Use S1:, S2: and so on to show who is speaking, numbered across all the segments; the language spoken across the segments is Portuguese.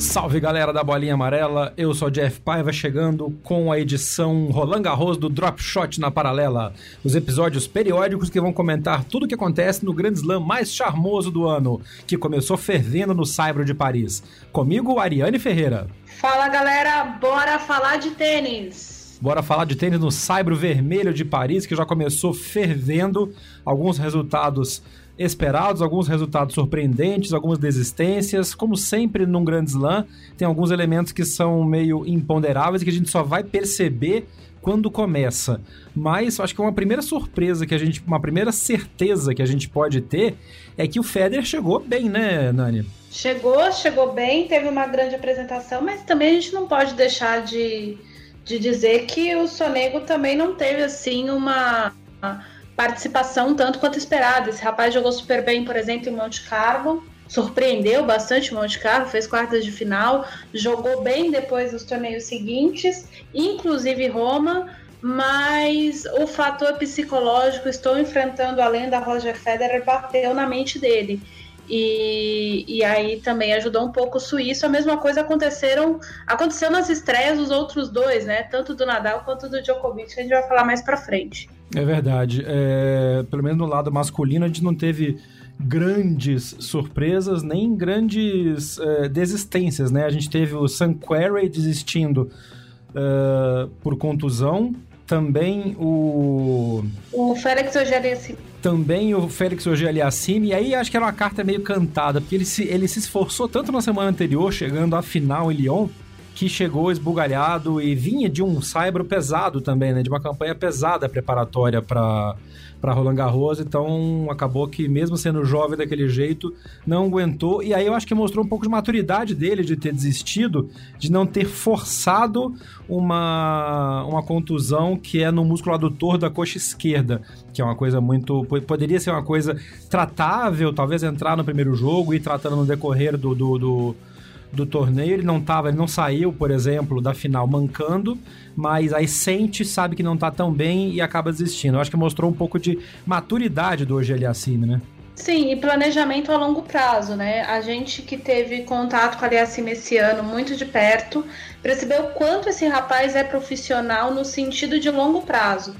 S1: Salve galera da Bolinha Amarela, eu sou Jeff Paiva chegando com a edição Roland Garros do Drop Shot na Paralela. Os episódios periódicos que vão comentar tudo o que acontece no Grand Slam mais charmoso do ano, que começou fervendo no Saibro de Paris. Comigo, Ariane Ferreira.
S2: Fala galera, bora falar de tênis.
S1: Bora falar de tênis no Saibro Vermelho de Paris, que já começou fervendo. Alguns resultados esperados, alguns resultados surpreendentes, algumas desistências. Como sempre num grande slam, tem alguns elementos que são meio imponderáveis e que a gente só vai perceber quando começa. Mas acho que uma primeira surpresa que a gente, uma primeira certeza que a gente pode ter é que o Federer chegou bem, né, Nani?
S2: Chegou, chegou bem, teve uma grande apresentação, mas também a gente não pode deixar de, de dizer que o Sonego também não teve assim uma participação tanto quanto esperada. Esse rapaz jogou super bem, por exemplo, em Monte Carlo, surpreendeu bastante o Monte Carlo, fez quartas de final, jogou bem depois dos torneios seguintes, inclusive Roma, mas o fator psicológico, estou enfrentando a lenda Roger Federer, bateu na mente dele. E, e aí também ajudou um pouco o suíço. A mesma coisa aconteceram, aconteceu nas estreias dos outros dois, né? Tanto do Nadal quanto do Djokovic, que a gente vai falar mais para frente.
S1: É verdade. É, pelo menos no lado masculino, a gente não teve grandes surpresas, nem grandes é, desistências, né? A gente teve o Sam Querrey desistindo é, por contusão, também o...
S2: O Félix Auger-Aliassime.
S1: Também o Félix Auger-Aliassime, e aí acho que era uma carta meio cantada, porque ele se, ele se esforçou tanto na semana anterior, chegando à final em Lyon, que chegou esbugalhado e vinha de um saibro pesado também, né? De uma campanha pesada preparatória para para Roland Garros, então acabou que mesmo sendo jovem daquele jeito, não aguentou, e aí eu acho que mostrou um pouco de maturidade dele de ter desistido, de não ter forçado uma, uma contusão que é no músculo adutor da coxa esquerda, que é uma coisa muito, poderia ser uma coisa tratável, talvez entrar no primeiro jogo e tratando no decorrer do, do, do do torneio, ele não tava, ele não saiu, por exemplo, da final mancando, mas aí sente, sabe que não tá tão bem e acaba desistindo. Eu acho que mostrou um pouco de maturidade do Ogeli Aliassime, né?
S2: Sim, e planejamento a longo prazo, né? A gente que teve contato com a Aliassime esse ano muito de perto, percebeu quanto esse rapaz é profissional no sentido de longo prazo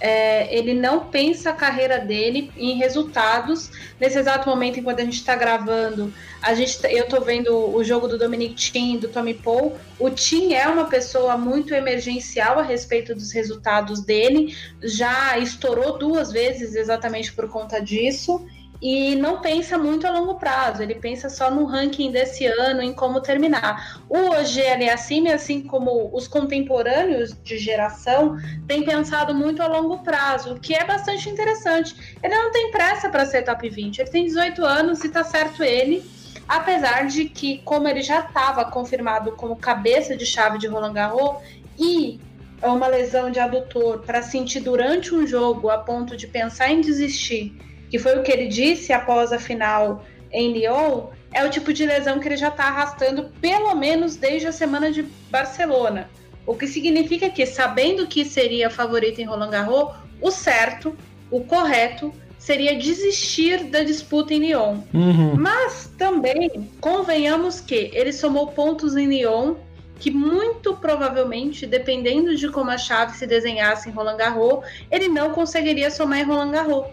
S2: é, ele não pensa a carreira dele em resultados. Nesse exato momento, enquanto a gente está gravando, a gente, tá, eu estou vendo o jogo do Dominic Thiem, do Tommy Paul. O Thiem é uma pessoa muito emergencial a respeito dos resultados dele, já estourou duas vezes exatamente por conta disso e não pensa muito a longo prazo, ele pensa só no ranking desse ano, em como terminar. O OGL Acime, assim como os contemporâneos de geração, tem pensado muito a longo prazo, o que é bastante interessante. Ele não tem pressa para ser top 20, ele tem 18 anos e tá certo ele, apesar de que, como ele já estava confirmado como cabeça de chave de Roland Garros e é uma lesão de adutor para sentir durante um jogo a ponto de pensar em desistir que foi o que ele disse após a final em Lyon, é o tipo de lesão que ele já está arrastando pelo menos desde a semana de Barcelona. O que significa que, sabendo que seria favorito em Roland Garros, o certo, o correto, seria desistir da disputa em Lyon. Uhum. Mas também convenhamos que ele somou pontos em Lyon que muito provavelmente, dependendo de como a chave se desenhasse em Roland Garros, ele não conseguiria somar em Roland Garros.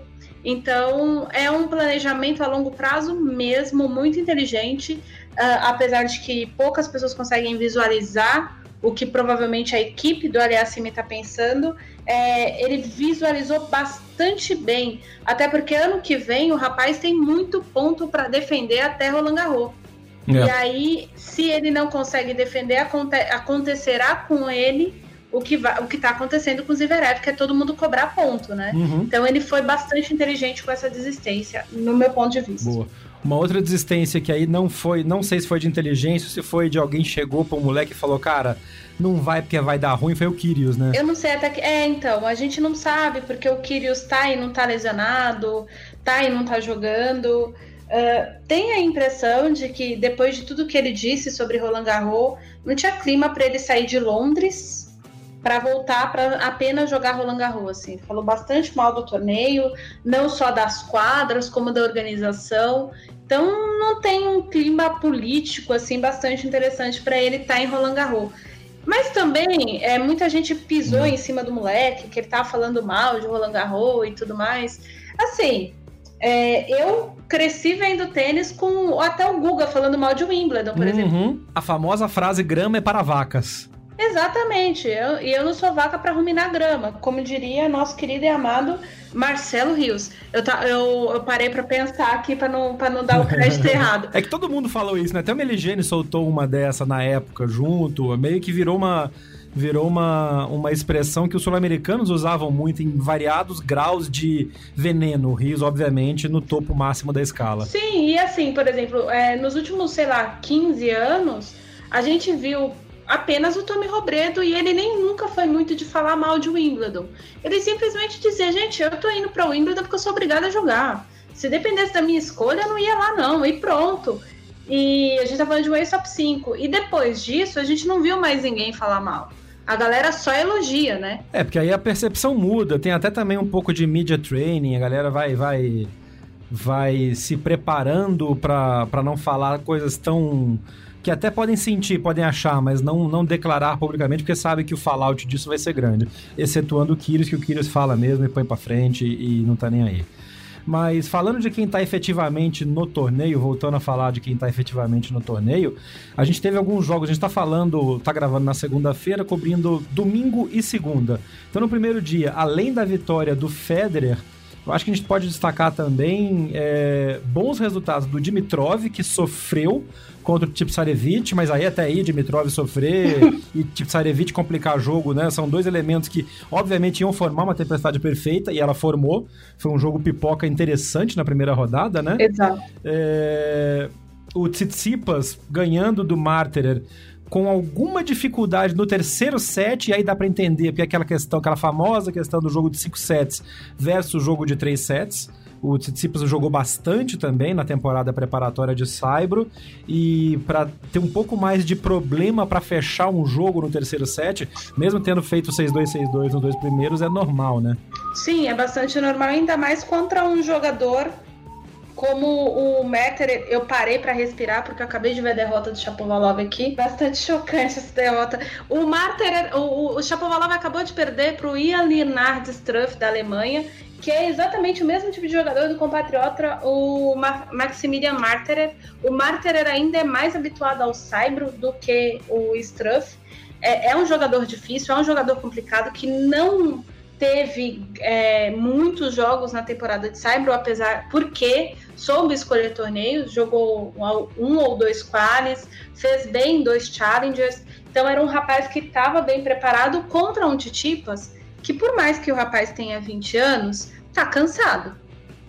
S2: Então, é um planejamento a longo prazo mesmo, muito inteligente, uh, apesar de que poucas pessoas conseguem visualizar o que provavelmente a equipe do Aliassime está pensando, é, ele visualizou bastante bem. Até porque ano que vem o rapaz tem muito ponto para defender até Roland Garros. É. E aí, se ele não consegue defender, aconte acontecerá com ele o que o que está acontecendo com o Zverev, que é todo mundo cobrar ponto, né? Uhum. Então ele foi bastante inteligente com essa desistência, no meu ponto de vista.
S1: Boa. Uma outra desistência que aí não foi, não sei se foi de inteligência, se foi de alguém chegou para um moleque e falou, cara, não vai porque vai dar ruim, foi o Kyrgios, né?
S2: Eu não sei até que. É, então, a gente não sabe, porque o Kyrgios tá e não tá lesionado, tá e não tá jogando. Uh, tem a impressão de que depois de tudo que ele disse sobre Roland Garros, não tinha clima para ele sair de Londres para voltar para apenas jogar Roland Garros. Assim. Falou bastante mal do torneio, não só das quadras, como da organização. Então não tem um clima político assim bastante interessante para ele estar tá em Roland Garros. Mas também é, muita gente pisou em cima do moleque, que ele tava falando mal de Roland Garros e tudo mais. Assim, é, eu cresci vendo tênis com até o Guga falando mal de Wimbledon, por uhum. exemplo.
S1: A famosa frase grama é para vacas.
S2: Exatamente. Eu, e eu não sou vaca para ruminar grama, como diria nosso querido e amado Marcelo Rios. Eu, tá, eu, eu parei para pensar aqui para não, pra não dar o crédito errado.
S1: É que todo mundo falou isso, né? Até o Meligene soltou uma dessa na época junto, meio que virou uma virou uma, uma expressão que os sul-americanos usavam muito em variados graus de veneno. Rios, obviamente, no topo máximo da escala.
S2: Sim, e assim, por exemplo, é, nos últimos, sei lá, 15 anos, a gente viu apenas o Tommy Robredo e ele nem nunca foi muito de falar mal de Wimbledon. Ele simplesmente dizia, gente, eu tô indo para Wimbledon porque eu sou obrigada a jogar. Se dependesse da minha escolha, eu não ia lá não, e pronto. E a gente tá falando de um Ace Top 5. E depois disso, a gente não viu mais ninguém falar mal. A galera só elogia, né?
S1: É, porque aí a percepção muda. Tem até também um pouco de media training. A galera vai vai vai se preparando para não falar coisas tão que até podem sentir, podem achar, mas não, não declarar publicamente, porque sabe que o fallout disso vai ser grande. Excetuando o Kyrgios, que o Kyrgios fala mesmo e põe pra frente e não tá nem aí. Mas falando de quem está efetivamente no torneio, voltando a falar de quem está efetivamente no torneio, a gente teve alguns jogos, a gente está falando, está gravando na segunda-feira, cobrindo domingo e segunda. Então no primeiro dia, além da vitória do Federer, eu acho que a gente pode destacar também é, bons resultados do Dimitrov, que sofreu contra o Tipsarevich, mas aí até aí Dimitrov sofrer e Tipsarevich complicar o jogo, né? São dois elementos que obviamente iam formar uma tempestade perfeita e ela formou. Foi um jogo pipoca interessante na primeira rodada, né?
S2: Exato.
S1: É... O Tsitsipas ganhando do Martyrer com alguma dificuldade no terceiro set, e aí dá para entender, porque é aquela questão, aquela famosa questão do jogo de cinco sets versus o jogo de três sets. O Tsitsipas jogou bastante também na temporada preparatória de Saibro e para ter um pouco mais de problema para fechar um jogo no terceiro set, mesmo tendo feito 6-2 6-2 nos dois primeiros, é normal, né?
S2: Sim, é bastante normal, ainda mais contra um jogador como o Metter, eu parei para respirar porque eu acabei de ver a derrota do Chapovalov aqui. Bastante chocante essa derrota. O Marter, o, o Chapovalov acabou de perder para o Ian Leonard Struff da Alemanha que é exatamente o mesmo tipo de jogador do compatriota, o Maximilian Marterer. O Marterer ainda é mais habituado ao Saibro do que o Struff. É, é, um jogador difícil, é um jogador complicado que não teve é, muitos jogos na temporada de Saibro, apesar porque soube escolher torneios, jogou um ou dois quales, fez bem dois challengers. Então era um rapaz que estava bem preparado contra um Titipas que por mais que o rapaz tenha 20 anos, tá cansado.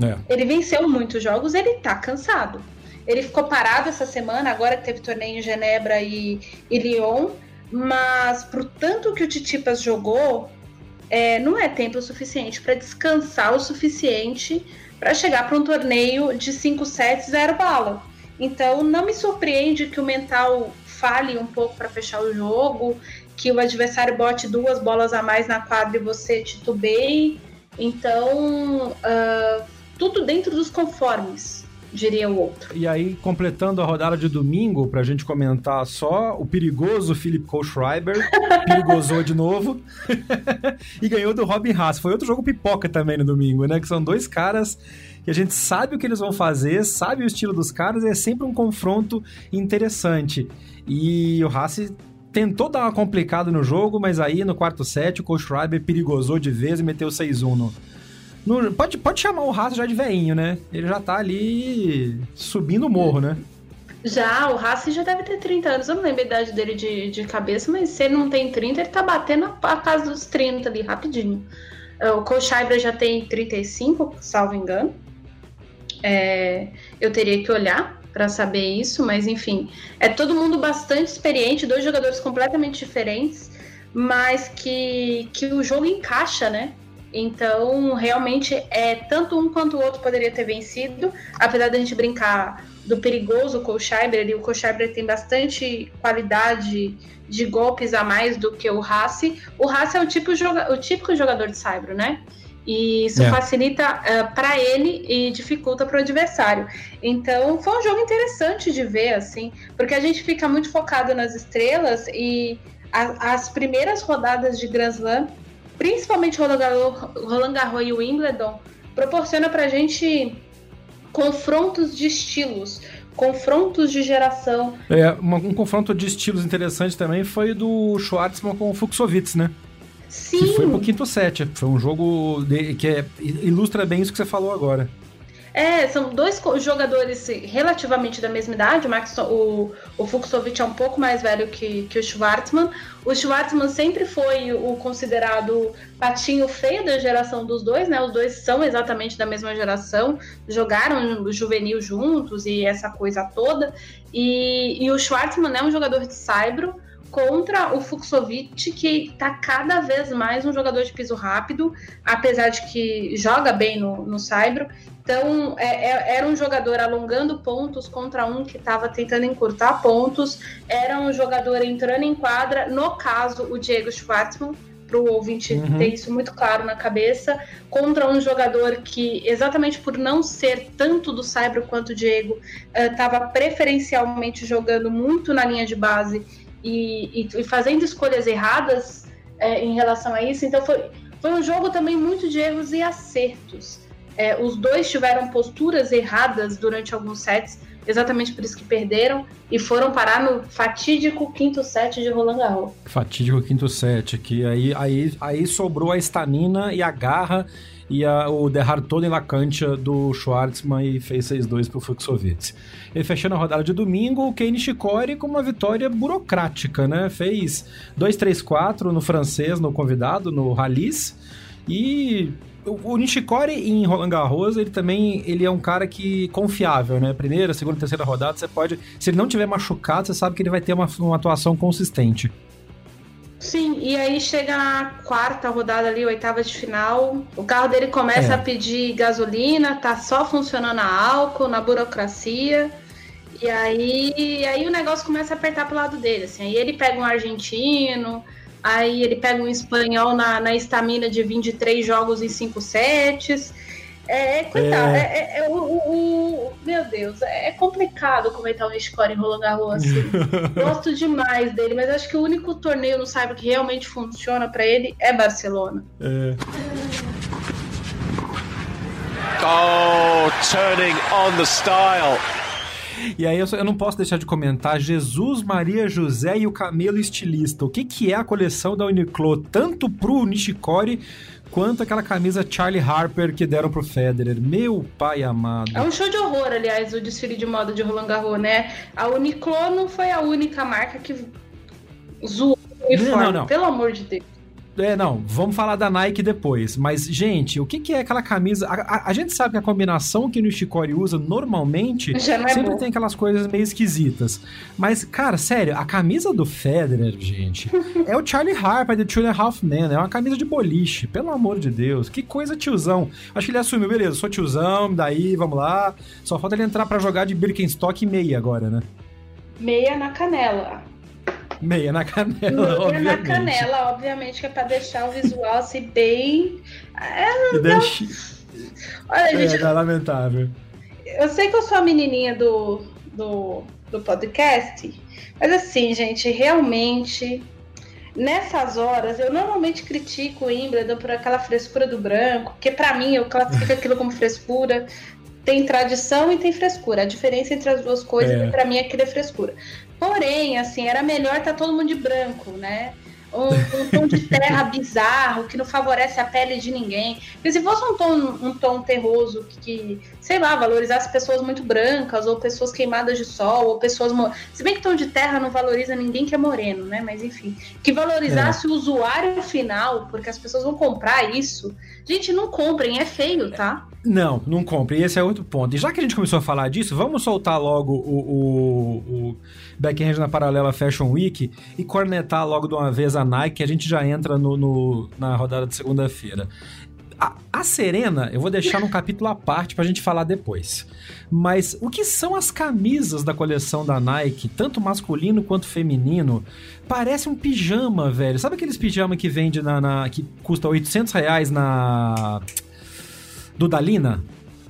S2: É. Ele venceu muitos jogos, ele tá cansado. Ele ficou parado essa semana, agora que teve torneio em Genebra e, e Lyon, mas pro tanto que o Titipas jogou, é, não é tempo suficiente para descansar o suficiente para chegar para um torneio de 5 sets, zero bala. Então não me surpreende que o mental fale um pouco para fechar o jogo que o adversário bote duas bolas a mais na quadra e você titubeie. Então, uh, tudo dentro dos conformes, diria o outro.
S1: E aí, completando a rodada de domingo, pra gente comentar só, o perigoso Philip Kohlschreiber perigosou de novo e ganhou do Robin Haas. Foi outro jogo pipoca também no domingo, né? Que são dois caras que a gente sabe o que eles vão fazer, sabe o estilo dos caras, e é sempre um confronto interessante. E o Haas tentou dar uma complicada no jogo, mas aí no quarto set o Coach Schreiber perigosou de vez e meteu 6-1 no, no, pode, pode chamar o Haas já de veinho, né? Ele já tá ali subindo o morro, né?
S2: Já, o Haas já deve ter 30 anos. Eu não lembro a idade dele de, de cabeça, mas se ele não tem 30, ele tá batendo a casa dos 30 ali, rapidinho. É, o Kochaiba já tem 35, salvo engano. É, eu teria que olhar para saber isso, mas enfim, é todo mundo bastante experiente, dois jogadores completamente diferentes, mas que, que o jogo encaixa, né? Então, realmente, é tanto um quanto o outro poderia ter vencido, apesar da gente brincar do perigoso Kohlschreiber, e o Kohlschreiber tem bastante qualidade de golpes a mais do que o Hassi. O Hassi é o, tipo, o típico jogador de Saibro, né? E isso é. facilita uh, eh, para ele e dificulta para o adversário. Então, foi um jogo interessante de ver, assim, porque a gente fica muito focado nas estrelas e a, as primeiras rodadas de Grand Slam principalmente Roland Garros, Roland Garros e Wimbledon, proporciona para a gente confrontos de estilos, confrontos de geração.
S1: É, uma, um confronto de estilos interessante também foi do Schwartzman com o Fuxovitz, né?
S2: Sim.
S1: Que foi pro quinto set. Foi um jogo de, que é, ilustra bem isso que você falou agora.
S2: É, são dois jogadores relativamente da mesma idade. O, Max, o, o Fuxovic é um pouco mais velho que, que o Schwartzman. O Schwartzman sempre foi o considerado patinho feio da geração dos dois, né? Os dois são exatamente da mesma geração, jogaram juvenil juntos e essa coisa toda. E, e o Schwartzman é um jogador de saibro contra o Fuxovic, que está cada vez mais um jogador de piso rápido, apesar de que joga bem no, no Saibro. Então, é, é, era um jogador alongando pontos contra um que estava tentando encurtar pontos, era um jogador entrando em quadra, no caso, o Diego Schwartzman, para o ouvinte uhum. ter isso muito claro na cabeça, contra um jogador que, exatamente por não ser tanto do Saibro quanto o Diego, estava uh, preferencialmente jogando muito na linha de base e, e, e fazendo escolhas erradas é, em relação a isso. Então foi, foi um jogo também muito de erros e acertos. É, os dois tiveram posturas erradas durante alguns sets, exatamente por isso que perderam e foram parar no fatídico quinto set de Roland Garros.
S1: Fatídico quinto set, que aí, aí, aí sobrou a estamina e a garra e a, o derrar todo em Lacantia do Schwartzman e fez 6-2 pro Fuxovitz. E fechando a rodada de domingo, o Kei Nishikori com uma vitória burocrática, né? Fez 2-3-4 no francês, no convidado, no Rallys, e o Nishikori em Roland Garros, ele também ele é um cara que confiável, né? Primeira, segunda, terceira rodada, você pode, se ele não tiver machucado, você sabe que ele vai ter uma, uma atuação consistente.
S2: Sim, e aí chega na quarta rodada ali, oitava de final, o carro dele começa é. a pedir gasolina, tá só funcionando a álcool, na burocracia. E aí, e aí o negócio começa a apertar pro lado dele, assim. Aí ele pega um argentino, aí ele pega um espanhol na estamina de 23 jogos em 5 sets. É, é, coitado, é, é, é o, o, o, Meu Deus, é complicado comentar o Nishikori em Roland Garros assim. Gosto demais dele, mas acho que o único torneio no Cyber que realmente funciona para ele é Barcelona. É.
S1: Oh, turning on the style. E aí eu, só, eu, não posso deixar de comentar Jesus, Maria José e o Camelo Estilista. O que, que é a coleção da Uniqlo, tanto pro Nishikori quanto aquela camisa Charlie Harper que deram pro Federer. Meu pai amado.
S2: É um show de horror, aliás, o desfile de moda de Roland Garros, né? A Uniqlo não foi a única marca que zoou o uniforme, não, não, não. pelo amor de Deus.
S1: É, não, vamos falar da Nike depois. Mas, gente, o que, que é aquela camisa? A, a, a, gente sabe que a combinação que o Nishikori usa normalmente é sempre bom. tem aquelas coisas meio esquisitas. Mas, cara, sério, a camisa do Federer, gente, é o Charlie Harper do Two and a Half Men. É uma camisa de boliche, pelo amor de Deus. Que coisa tiozão. Acho que ele assumiu, beleza, sou tiozão, daí, vamos lá. Só falta ele entrar para jogar de Birkenstock e meia agora, né?
S2: Meia na canela.
S1: Meia na canela, Meia
S2: obviamente. na canela, obviamente, que é pra deixar o visual assim bem.
S1: É, não... Olha, é, gente. É lamentável.
S2: Eu sei que eu sou a menininha do, do, do podcast, mas assim, gente, realmente. Nessas horas, eu normalmente critico o Wimbledon por aquela frescura do branco, porque para mim eu classifico aquilo como frescura tem tradição e tem frescura. A diferença entre as duas coisas, é. para mim, é que é frescura. Porém, assim, era melhor estar tá todo mundo de branco, né? um, um, tom de terra bizarro que não favorece a pele de ninguém. Porque se fosse um tom, um tom terroso que, sei lá, valorizasse pessoas muito brancas, ou pessoas queimadas de sol, ou pessoas. Se bem que tom de terra não valoriza ninguém que é moreno, né? Mas enfim. Que valorizasse é. o usuário final, porque as pessoas vão comprar isso. Gente, não comprem, é feio, tá?
S1: Não, não compre. Esse é outro ponto. E já que a gente começou a falar disso, vamos soltar logo o, o, o Backhand na Paralela Fashion Week e cornetar logo de uma vez a Nike, a gente já entra no, no na rodada de segunda-feira. A, a, Serena, eu vou deixar num capítulo à parte pra gente falar depois. Mas o que são as camisas da coleção da Nike, tanto masculino quanto feminino? Parece um pijama, velho. Sabe aqueles pijama que vende na, na que custa 800 reais na do Dalina?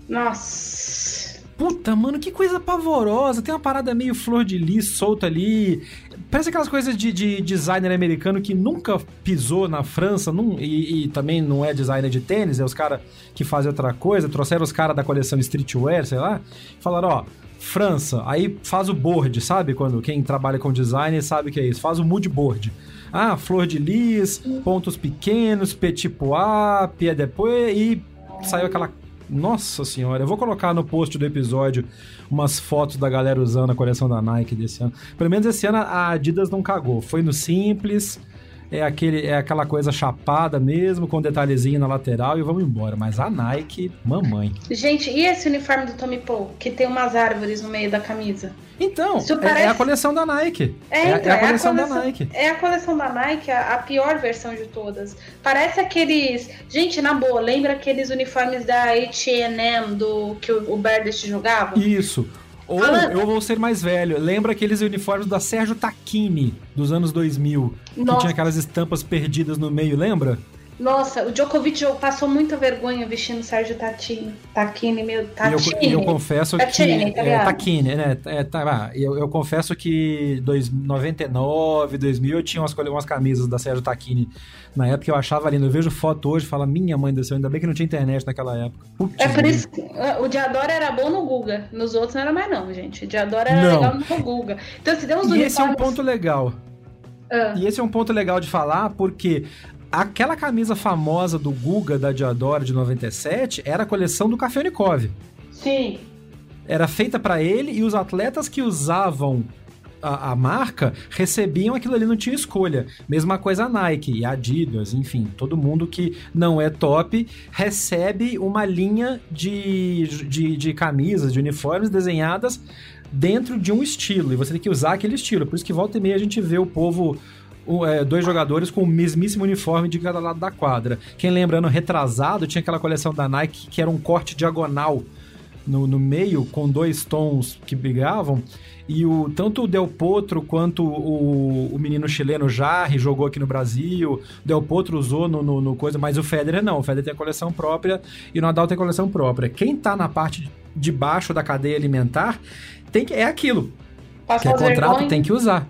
S2: Nossa.
S1: Puta, mano, que coisa pavorosa. Tem uma parada meio flor de lis solta ali. Parece aquelas coisas de, de designer americano que nunca pisou na França e, e, também não é designer de tênis, é os caras que fazem outra coisa. Trouxeram os caras da coleção Streetwear, sei lá. Falaram, ó, França, aí faz o board, sabe? Quando quem trabalha com design sabe o que é isso. Faz o mood board. Ah, flor de lis, pontos pequenos, petit pois, pied de pois e saiu aquela. Nossa senhora, eu vou colocar no post do episódio umas fotos da galera usando a coleção da Nike desse ano. Pelo menos esse ano a Adidas não cagou. Foi no simples, é, aquele, é aquela coisa chapada mesmo, com detalhezinho na lateral e vamos embora. Mas a Nike, mamãe.
S2: Gente, e esse uniforme do Tommy Paul, que tem umas árvores no meio da camisa?
S1: Então, parece... é, a coleção da Nike.
S2: É,
S1: é,
S2: então,
S1: é a, coleção é a coleção da Nike.
S2: É a coleção da Nike, a, a, pior versão de todas. Parece aqueles. Gente, na boa, lembra aqueles uniformes da HM do que o, o Berdest jogava?
S1: Isso. Ou Falando... eu vou ser mais velho. Lembra aqueles uniformes da Sérgio Tacchini dos anos 2000? Nossa. Que tinha aquelas estampas perdidas no meio, lembra?
S2: Nossa, o Djokovic passou muita vergonha vestindo o Sérgio Tacchini. Tacchini, meu, Tacchini.
S1: E eu, eu, confesso Tacchini, que... Tá é, Tacchini, né? É, tá, eu, eu confesso que em 99, 2000 eu tinha umas, umas camisas da Sérgio Tacchini na época eu achava lindo. Eu vejo foto hoje e falo, minha mãe do céu, ainda bem que não tinha internet naquela época.
S2: Putz, é por isso que o Diadora era bom no Guga. Nos outros não era mais não, gente. O Diadora era não. legal no Guga. Então se deu uns
S1: E uniformes... esse é um ponto legal. Ah. E esse é um ponto legal de falar, porque aquela camisa famosa do Guga da Diadora de 97 era a coleção do Café Unicov.
S2: Sim.
S1: Era feita para ele e os atletas que usavam a, a, marca recebiam aquilo ali, não tinha escolha. Mesma coisa a Nike e a Adidas, enfim, todo mundo que não é top recebe uma linha de, de, de camisas, de uniformes desenhadas dentro de um estilo, e você tem que usar aquele estilo. Por isso que volta e meia a gente vê o povo dois jogadores com o mesmíssimo uniforme de cada lado da quadra. Quem lembra, ano retrasado, tinha aquela coleção da Nike que era um corte diagonal no, no meio, com dois tons que brigavam. E o, tanto o Del Potro quanto o, o menino chileno Jarre jogou aqui no Brasil. O Del Potro usou no, no, no, coisa, mas o Federer não. O Federer tem a coleção própria e o Nadal tem a coleção própria. Quem tá na parte de baixo da cadeia alimentar tem que, é aquilo. que é contrato, tem que usar.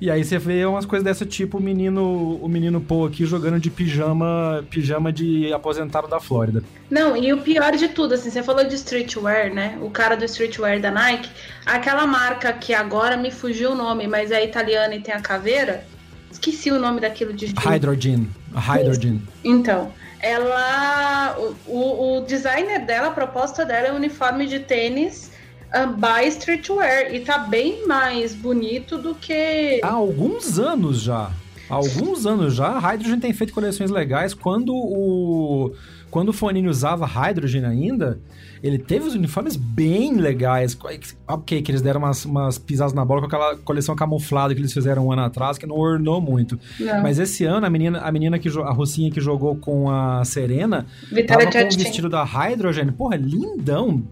S1: E aí você vê umas coisas dessa tipo o menino, o menino Paul aqui jogando de pijama, pijama de aposentado da Flórida.
S2: Não, e o pior de tudo, assim, você falou de streetwear, né? O cara do streetwear da Nike, aquela marca que agora me fugiu o nome, mas é italiana e tem a caveira. Esqueci o nome daquilo de
S1: Hydrogen. Hydrogen.
S2: Então, ela o, o designer dela, a proposta dela é um uniforme de tênis by streetwear e tá bem mais bonito do que.
S1: Há alguns anos já. Há alguns anos já, a Hydrogen tem feito coleções legais. Quando o quando o Fonini usava Hydrogen ainda, ele teve os uniformes bem legais. Ok, que eles deram umas, umas pisadas na bola com aquela coleção camuflada que eles fizeram um ano atrás, que não ornou muito. Não. Mas esse ano, a menina, a menina que a Rocinha que jogou com a Serena, Vitória tava com o vestido da Hydrogen, porra, lindão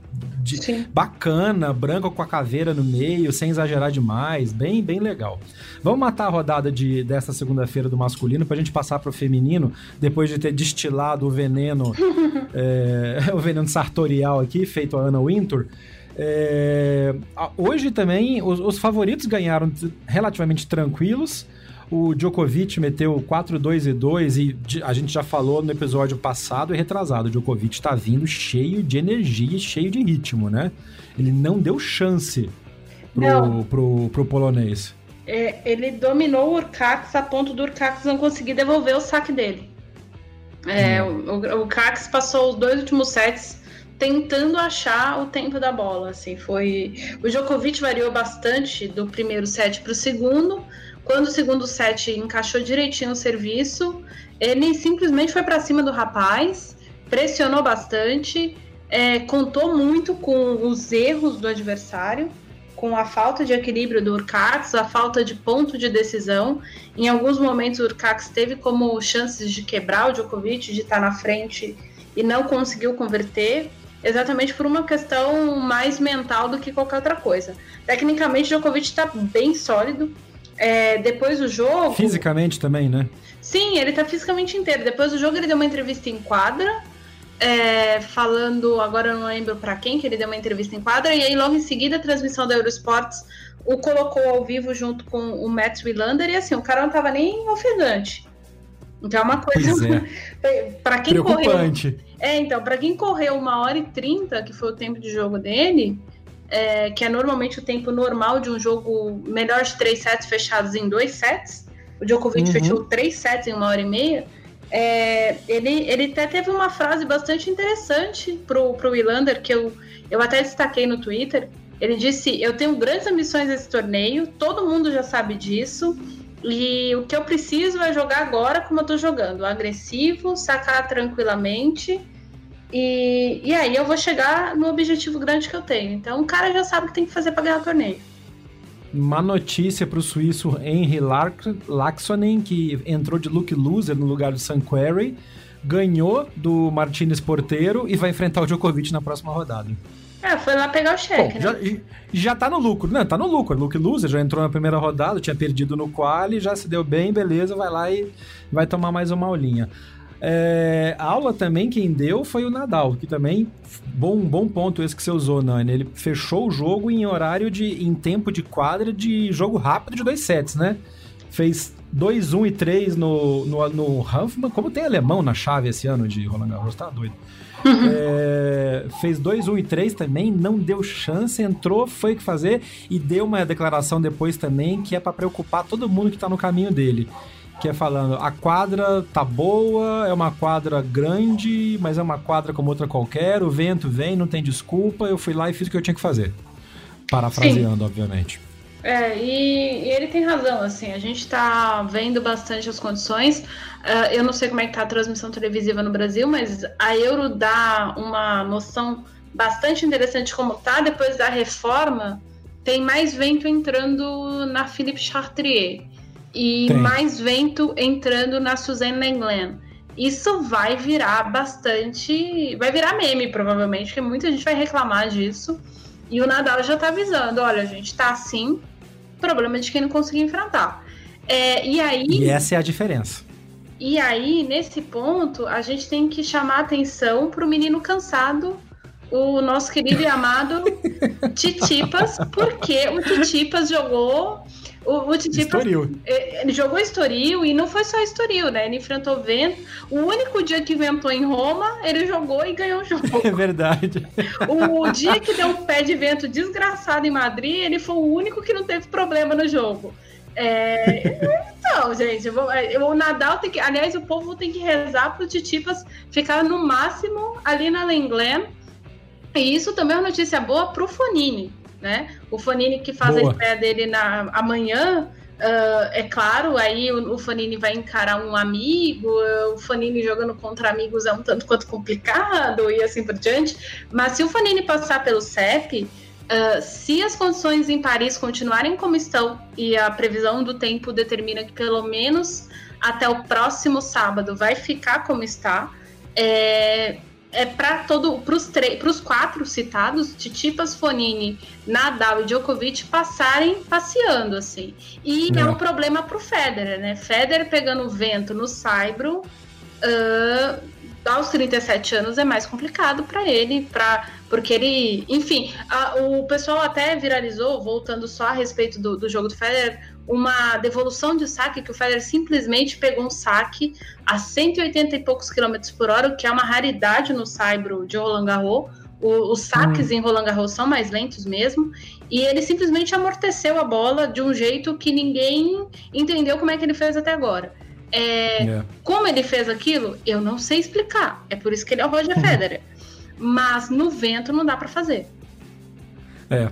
S1: de, bacana, branco com a caveira no meio, sem exagerar demais, bem, bem legal. Vamos matar a rodada de, dessa segunda-feira do masculino pra gente passar pro feminino, depois de ter destilado o veneno, é, o veneno sartorial aqui, feito a Ana Wintour. É, hoje também os, os favoritos ganharam relativamente tranquilos. O Djokovic meteu 4, 2 e 2 e a gente já falou no episódio passado e retrasado. O Djokovic está vindo cheio de energia, cheio de ritmo, né? Ele não deu chance pro, pro, pro, polonês.
S2: É, ele dominou o Urcax a ponto do Urcax não conseguir devolver o saque dele. É, hum. o, o Urcax passou os dois últimos sets tentando achar o tempo da bola. Assim, foi o Djokovic variou bastante do primeiro set para o segundo. Quando o segundo set encaixou direitinho o serviço, ele simplesmente foi para cima do rapaz, pressionou bastante, é, contou muito com os erros do adversário, com a falta de equilíbrio do Urcax, a falta de ponto de decisão. Em alguns momentos o Urcax teve como chances de quebrar o Djokovic, de estar na frente e não conseguiu converter exatamente por uma questão mais mental do que qualquer outra coisa. Tecnicamente, Djokovic está bem sólido. É, depois do jogo.
S1: Fisicamente também, né?
S2: Sim, ele está fisicamente inteiro. Depois do jogo, ele deu uma entrevista em quadra. É, falando, agora eu não lembro para quem que ele deu uma entrevista em quadra, e aí logo em seguida a transmissão da Eurosports o colocou ao vivo junto com o Matt Wilander, e assim, o cara não tava nem ofegante. Então é uma coisa. É. para quem
S1: Preocupante.
S2: correu. É, então, para quem correu uma hora e trinta, que foi o tempo de jogo dele, é, que é normalmente o tempo normal de um jogo melhor de três sets fechados em dois sets. O Djokovic uhum. fechou três sets em uma hora e meia. É, ele, ele até teve uma frase bastante interessante pro, pro Wilander, que eu, eu até destaquei no Twitter. Ele disse: Eu tenho grandes ambições nesse torneio, todo mundo já sabe disso. E o que eu preciso é jogar agora como eu tô jogando, agressivo, sacar tranquilamente e, e aí eu vou chegar no objetivo grande que eu tenho. Então o cara já sabe o que tem que fazer para ganhar o torneio.
S1: Uma notícia para o suíço Henry Laxonen, que entrou de look loser no lugar do Sanquery, ganhou do Martinez Porteiro e vai enfrentar o Djokovic na próxima rodada.
S2: É, foi lá pegar o cheque,
S1: Bom, né? Já, já tá no lucro. Não, tá no lucro. Luke loser, já entrou na primeira rodada, tinha perdido no quali, já se deu bem, beleza, vai lá e vai tomar mais uma aulinha. É, a aula também quem deu foi o Nadal, que também bom bom ponto esse que você usou, Nani. Ele fechou o jogo em horário de em tempo de quadra de jogo rápido de dois sets, né? Fez 2, 1 um e 3 no, no, no Hanfman. Como tem alemão na chave esse ano de Roland Garros, tá doido. É, fez 2, 1 um e 3 também, não deu chance, entrou, foi o que fazer e deu uma declaração depois também que é para preocupar todo mundo que tá no caminho dele que é falando, a quadra tá boa, é uma quadra grande, mas é uma quadra como outra qualquer, o vento vem, não tem desculpa, eu fui lá e fiz o que eu tinha que fazer. Parafraseando, Sim. obviamente.
S2: É, e, e, ele tem razão, assim, a gente tá vendo bastante as condições. Uh, eu não sei como é que tá a transmissão televisiva no Brasil, mas a Euro dá uma noção bastante interessante de como tá. Depois da reforma, tem mais vento entrando na Philippe Chartrier e Tem. mais vento entrando na Suzanne Lenglen. Isso vai virar bastante. Vai virar meme, provavelmente, porque muita gente vai reclamar disso. E o Nadal já tá avisando: olha, a gente tá assim, problema de quem não conseguiu enfrentar. É, e aí.
S1: E essa é a diferença.
S2: E aí, nesse ponto, a gente tem que chamar atenção pro menino cansado, o nosso querido e amado Titipas, porque o Titipas jogou o, o Titi Estoril. É, ele jogou Estoril e não foi só Estoril, né? Ele enfrentou vento. O único dia que ventou em Roma, ele jogou e ganhou o jogo.
S1: É verdade.
S2: O, dia que deu um pé de vento desgraçado em Madrid, ele foi o único que não teve problema no jogo. É, então, gente, vou, é, o Nadal tem que. Aliás, o povo tem que rezar pro Titipas ficar no máximo ali na Lenglen. E isso também é uma notícia boa pro Fonini né? O Fanini que faz Boa. a estreia dele na amanhã, uh, é claro, aí o, o Fanini vai encarar um amigo, o Fanini jogando contra amigos é um tanto quanto complicado e assim por diante. Mas se o Fanini passar pelo CEP, Uh, se as condições em Paris continuarem como estão e a previsão do tempo determina que pelo menos até o próximo sábado vai ficar como está, é, é para todo para os quatro citados, Titipas, Fonini, Nadal e Djokovic passarem passeando assim. E é, é um problema para o Federer, né? Federer pegando vento no Saibro, uh, aos 37 anos é mais complicado para ele, para porque ele, enfim, a, o pessoal até viralizou, voltando só a respeito do, do jogo do Federer, uma devolução de saque que o Federer simplesmente pegou um saque a 180 e poucos quilômetros por hora, o que é uma raridade no Saibro de Roland Garros. O, os saques hum. em Roland Garros são mais lentos mesmo. E ele simplesmente amorteceu a bola de um jeito que ninguém entendeu como é que ele fez até agora. É, yeah. Como ele fez aquilo, eu não sei explicar. É por isso que ele é o Roger Federer. Mas no vento não dá para fazer.
S1: É,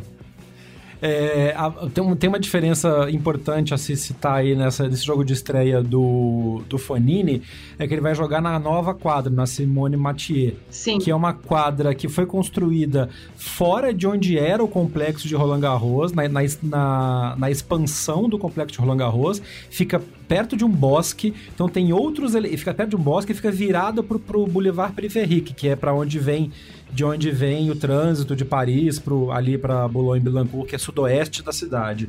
S1: é, a, tem, tem uma diferença importante a se citar aí nessa, nesse jogo de estreia do, do Fonini, é que ele vai jogar na nova quadra, na Simone Mathieu.
S2: Sim.
S1: Que é uma quadra que foi construída fora de onde era o complexo de Roland Garros, na, na, na, na expansão do complexo de Roland Garros, fica perto de um bosque, então tem outros... Fica perto de um bosque e fica virado pro, pro Boulevard Périphérique, que é para onde vem de onde vem o trânsito de Paris pro, ali para Boulogne-Billancourt, que é sudoeste da cidade.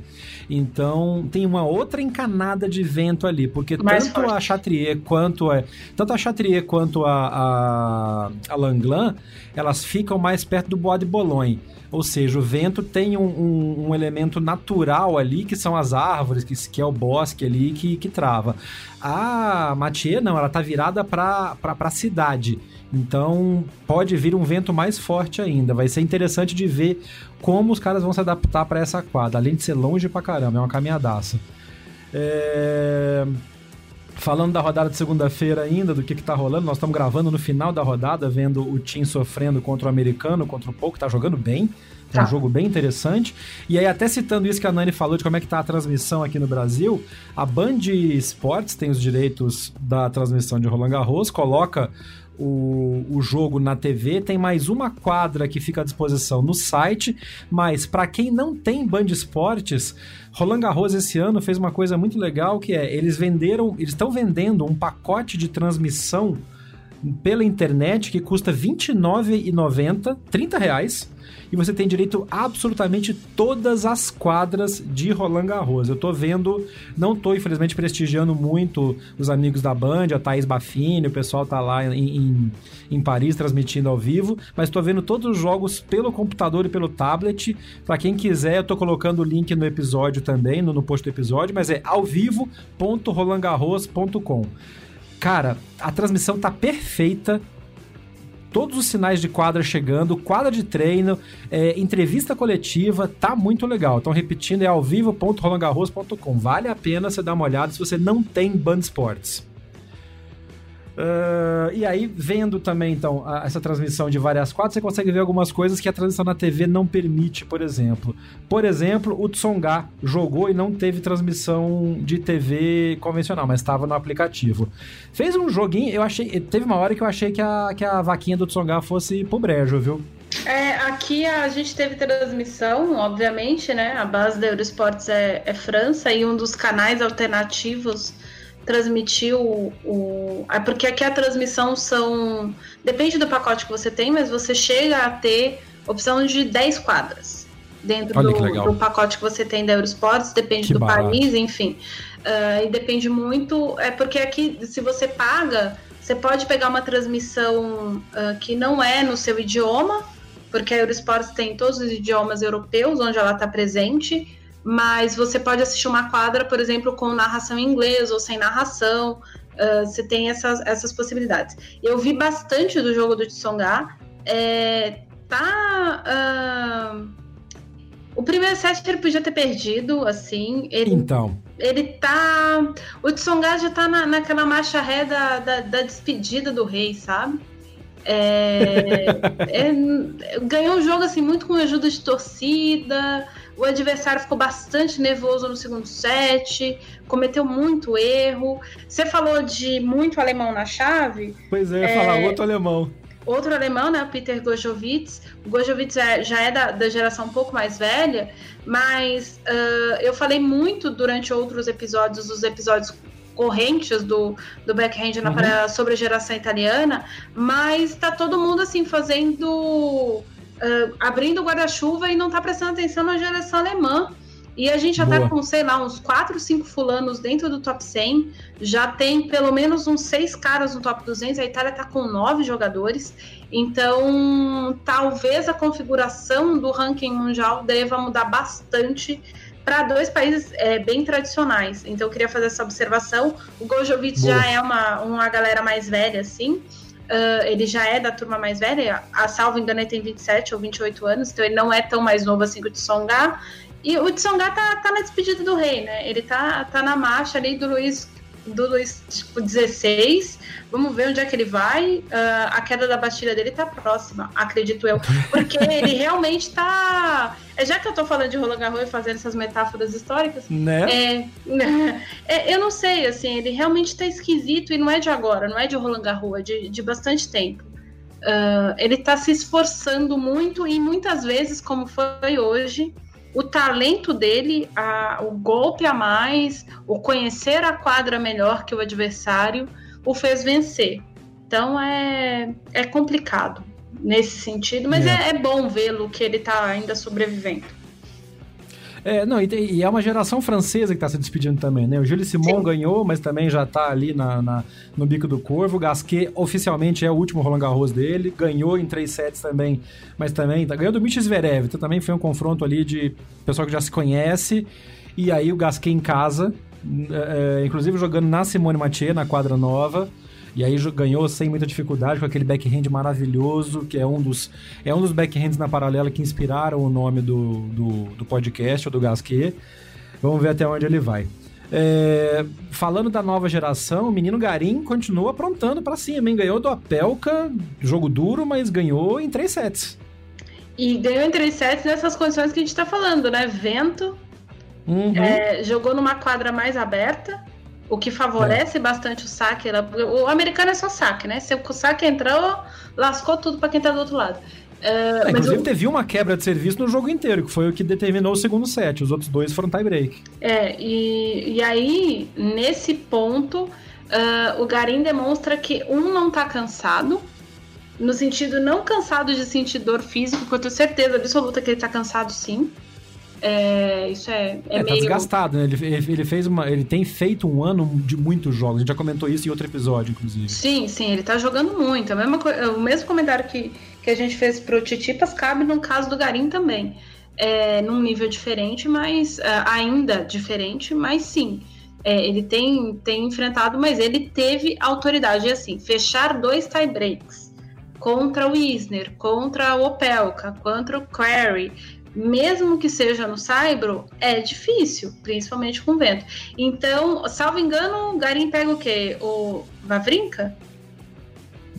S1: Então tem uma outra encanada de vento ali, porque Mais tanto forte. a Chatrier quanto a, tanto a Chatrier quanto a, a, a Langlan, elas ficam mais perto do Bois de Boulogne. Ou seja, o vento tem um, um, um, elemento natural ali, que são as árvores, que, que é o bosque ali, que, que trava. A Mathieu, não, ela tá virada para a cidade. Então pode vir um vento mais forte ainda. Vai ser interessante de ver como os caras vão se adaptar para essa quadra, além de ser longe pra caramba, é uma caminhadaça. É... Falando da rodada de segunda-feira ainda, do que, que tá rolando, nós estamos gravando no final da rodada, vendo o Tim sofrendo contra o americano, contra o Pouco, tá jogando bem. É um tá. jogo bem interessante. E aí, até citando isso que a Nani falou de como é que tá a transmissão aqui no Brasil, a Band Esportes tem os direitos da transmissão de Roland Garros, coloca o, o jogo na TV, tem mais uma quadra que fica à disposição no site, mas para quem não tem Band Esportes, Roland Garros esse ano fez uma coisa muito legal que é, eles venderam, eles estão vendendo um pacote de transmissão pela internet que custa R$29,90, 30 reais, e você tem direito a absolutamente todas as quadras de Roland Garros. Eu tô vendo, não tô infelizmente prestigiando muito os amigos da Band, a Thaís Baffini, o pessoal tá lá em, em, em Paris transmitindo ao vivo, mas tô vendo todos os jogos pelo computador e pelo tablet. Para quem quiser, eu tô colocando o link no episódio também, no, no post do episódio, mas é ao vivo.rolandgarros.com. Cara, a transmissão tá perfeita todos os sinais de quadra chegando, quadra de treino, é, entrevista coletiva, tá muito legal. Então, repetindo, é ao vivo.rolangarros.com. Vale a pena você dar uma olhada se você não tem Band Sports. Uh, e aí, vendo também, então, a, essa transmissão de várias quadras, você consegue ver algumas coisas que a transmissão na TV não permite, por exemplo. Por exemplo, o Tsonga jogou e não teve transmissão de TV convencional, mas estava no aplicativo. Fez um joguinho, eu achei. Teve uma hora que eu achei que a, que a vaquinha do Tsonga fosse pro brejo, viu?
S2: É, aqui a gente teve transmissão, obviamente, né? A base da Eurosports é, é França e um dos canais alternativos transmitir o, o. É porque aqui a transmissão são. Depende do pacote que você tem, mas você chega a ter opção de 10 quadras dentro do, do, pacote que você tem da Eurosports, depende que do barato. país, enfim. Uh, e depende muito. É porque aqui, se você paga, você pode pegar uma transmissão uh, que não é no seu idioma, porque a Eurosports tem todos os idiomas europeus onde ela está presente mas você pode assistir uma quadra, por exemplo, com narração em inglês ou sem narração. Uh, você tem essas, essas possibilidades. Eu vi bastante do jogo do Tsonga. É, tá. Uh, o primeiro set ele podia ter perdido, assim. Ele,
S1: então.
S2: Ele tá. O Tsonga já tá na, naquela marcha ré da, da, da despedida do rei, sabe? É, é, ganhou um jogo assim muito com ajuda de torcida. O adversário ficou bastante nervoso no segundo set, cometeu muito erro. Você falou de muito alemão na chave.
S1: Pois é, é... falar outro alemão.
S2: Outro alemão, né, o Peter Gojowitz. O Gojowitz é, já é da, da, geração um pouco mais velha, mas uh, eu falei muito durante outros episódios, os episódios correntes do, do backhand uhum. sobre a geração italiana, mas tá todo mundo assim fazendo uh, abrindo o guarda-chuva e não tá prestando atenção na geração alemã. E a gente já tá Boa. tá com, sei lá, uns 4, 5 fulanos dentro do top 100. Já tem pelo menos uns 6 caras no top 200. A Itália tá com 9 jogadores. Então, talvez a configuração do ranking mundial deva mudar bastante para dois países é, bem tradicionais. Então, eu queria fazer essa observação. O Gojovic já é uma, uma galera mais velha, assim. Uh, ele já é da turma mais velha, a salvo engano ele tem 27 ou 28 anos, então ele não é tão mais novo assim que o Tsonga. E o Tsonga tá, tá na despedida do rei, né? Ele tá, tá na marcha ali do Luiz do Luiz tipo, 16. Vamos ver onde é que ele vai. Uh, a queda da Bastilha dele tá próxima, acredito eu. Porque ele realmente tá. É, já que eu tô falando de Roland Garros e fazendo essas metáforas históricas,
S1: né?
S2: É, é, eu não sei, assim, ele realmente tá esquisito e não é de agora, não é de Roland Garros, é de, de bastante tempo. Uh, ele tá se esforçando muito e muitas vezes, como foi hoje, o talento dele, a, o golpe a mais, o conhecer a quadra melhor que o adversário, o fez vencer. Então é, é complicado nesse sentido, mas é, é, é bom vê-lo que ele está ainda sobrevivendo.
S1: É, não, e, e, é uma geração francesa que está se despedindo também, né? O Gilles Simon Sim. ganhou, mas também já está ali na, na, no bico do corvo. O Gasquet oficialmente é o último Roland Garros dele, ganhou em três sets também, mas também tá, ganhou do Mitch Zverev, então também foi um confronto ali de pessoal que já se conhece. E aí o Gasquet em casa, é, é inclusive jogando na Simone Mathieu, na quadra nova. E aí ganhou sem muita dificuldade com aquele backhand maravilhoso, que é um dos, é um dos backhands na paralela que inspiraram o nome do, do, do podcast, ou do Gasquet. Vamos ver até onde ele vai. É, falando da nova geração, o menino Garim continua aprontando para cima, hein? Ganhou do Apelka, jogo duro, mas ganhou em três sets.
S2: E ganhou em três sets nessas condições que a gente tá falando, né? Vento, uhum. é, jogou numa quadra mais aberta, o que favorece é. bastante o saque. O americano é só saque, né? Se o saque entrou, lascou tudo para quem tá do outro lado.
S1: Uh, é, inclusive, eu... teve uma quebra de serviço no jogo inteiro, que foi o que determinou o segundo set. Os outros dois foram tie-break.
S2: É, e, e aí, nesse ponto, uh, o Garim demonstra que um não tá cansado, no sentido não cansado de sentir dor físico, porque eu tenho certeza absoluta que ele tá cansado sim. É, isso é, é, é tá meio...
S1: desgastado, né? Ele, ele fez uma. Ele tem feito um ano de muitos jogos. A gente já comentou isso em outro episódio, inclusive.
S2: Sim, sim, ele tá jogando muito. A mesma, o mesmo comentário que, que a gente fez pro Titipas cabe no caso do Garim também. É, num nível diferente, mas uh, ainda diferente, mas sim. É, ele tem, tem enfrentado, mas ele teve autoridade. E assim, fechar dois tie-breaks contra o Isner, contra o Opelka, contra o Query, mesmo que seja no Saibro, é difícil, principalmente com vento. Então, salvo engano, o Garim pega o quê? O Vavrinka?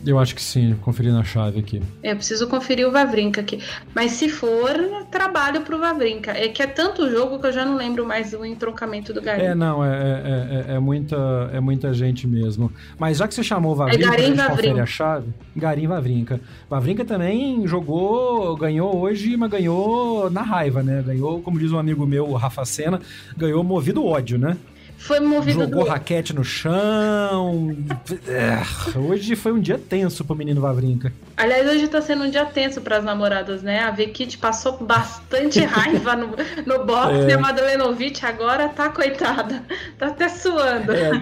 S1: Eu acho que sim, conferir na chave aqui.
S2: Eu preciso conferir o Vavrinka aqui. Mas se for, trabalho pro Vavrinka. É que é tanto jogo que eu já não lembro mais o entroncamento do Garim.
S1: É, não, é, é, é, é muita, é muita gente mesmo. Mas já que você chamou o Vavrinka, é Garim, a confere a chave. Garim Vavrinka. Vavrinka também jogou, ganhou hoje, mas ganhou na raiva, né? Ganhou, como diz um amigo meu, o Rafa Sena, ganhou movido ódio, né?
S2: Foi movido
S1: Jogou do... raquete no chão. É, hoje foi um dia tenso pro menino Vavrinca.
S2: Aliás, hoje tá sendo um dia tenso pras namoradas, né? A Vikit passou bastante raiva no, no box é. e a Madalenovic agora tá coitada. Tá até suando. É,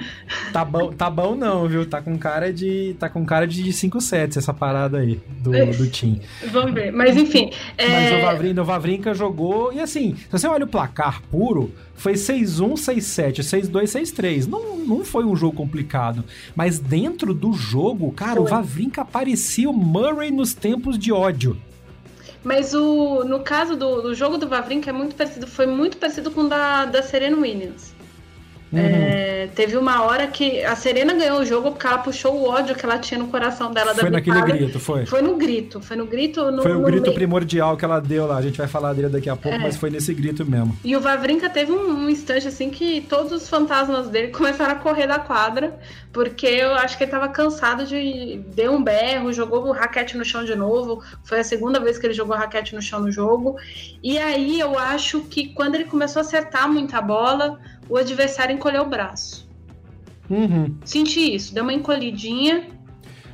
S1: tá, bom, tá bom não, viu? Tá com cara de. Tá com cara de 5 sets essa parada aí do, do Team.
S2: Vamos ver. Mas enfim.
S1: É... Mas o Vavrinca, o Vavrinca jogou. E assim, se você olha o placar puro, foi 6-1, 6-7, 6-2, 6-3. Não, não foi um jogo complicado. Mas dentro do jogo, cara, foi. o Vavrinka parecia o Murray nos tempos de ódio.
S2: Mas o, no caso do, do jogo do Vavrinka é muito parecido, foi muito parecido com o da, da Serena Williams. Uhum. É, teve uma hora que a Serena ganhou o jogo porque ela puxou o ódio que ela tinha no coração dela
S1: foi
S2: da
S1: naquele grito, foi?
S2: Foi no grito, foi no grito. No,
S1: foi o
S2: no
S1: grito meio. primordial que ela deu lá. A gente vai falar dele daqui a pouco, é. mas foi nesse grito mesmo.
S2: E o Vavrinka teve um, um, instante assim que todos os fantasmas dele começaram a correr da quadra, porque eu acho que ele tava cansado de deu um berro, jogou o raquete no chão de novo. Foi a segunda vez que ele jogou raquete no chão no jogo. E aí eu acho que quando ele começou a acertar muita bola o adversário encolheu o braço.
S1: Uhum.
S2: Senti isso, deu uma encolhidinha.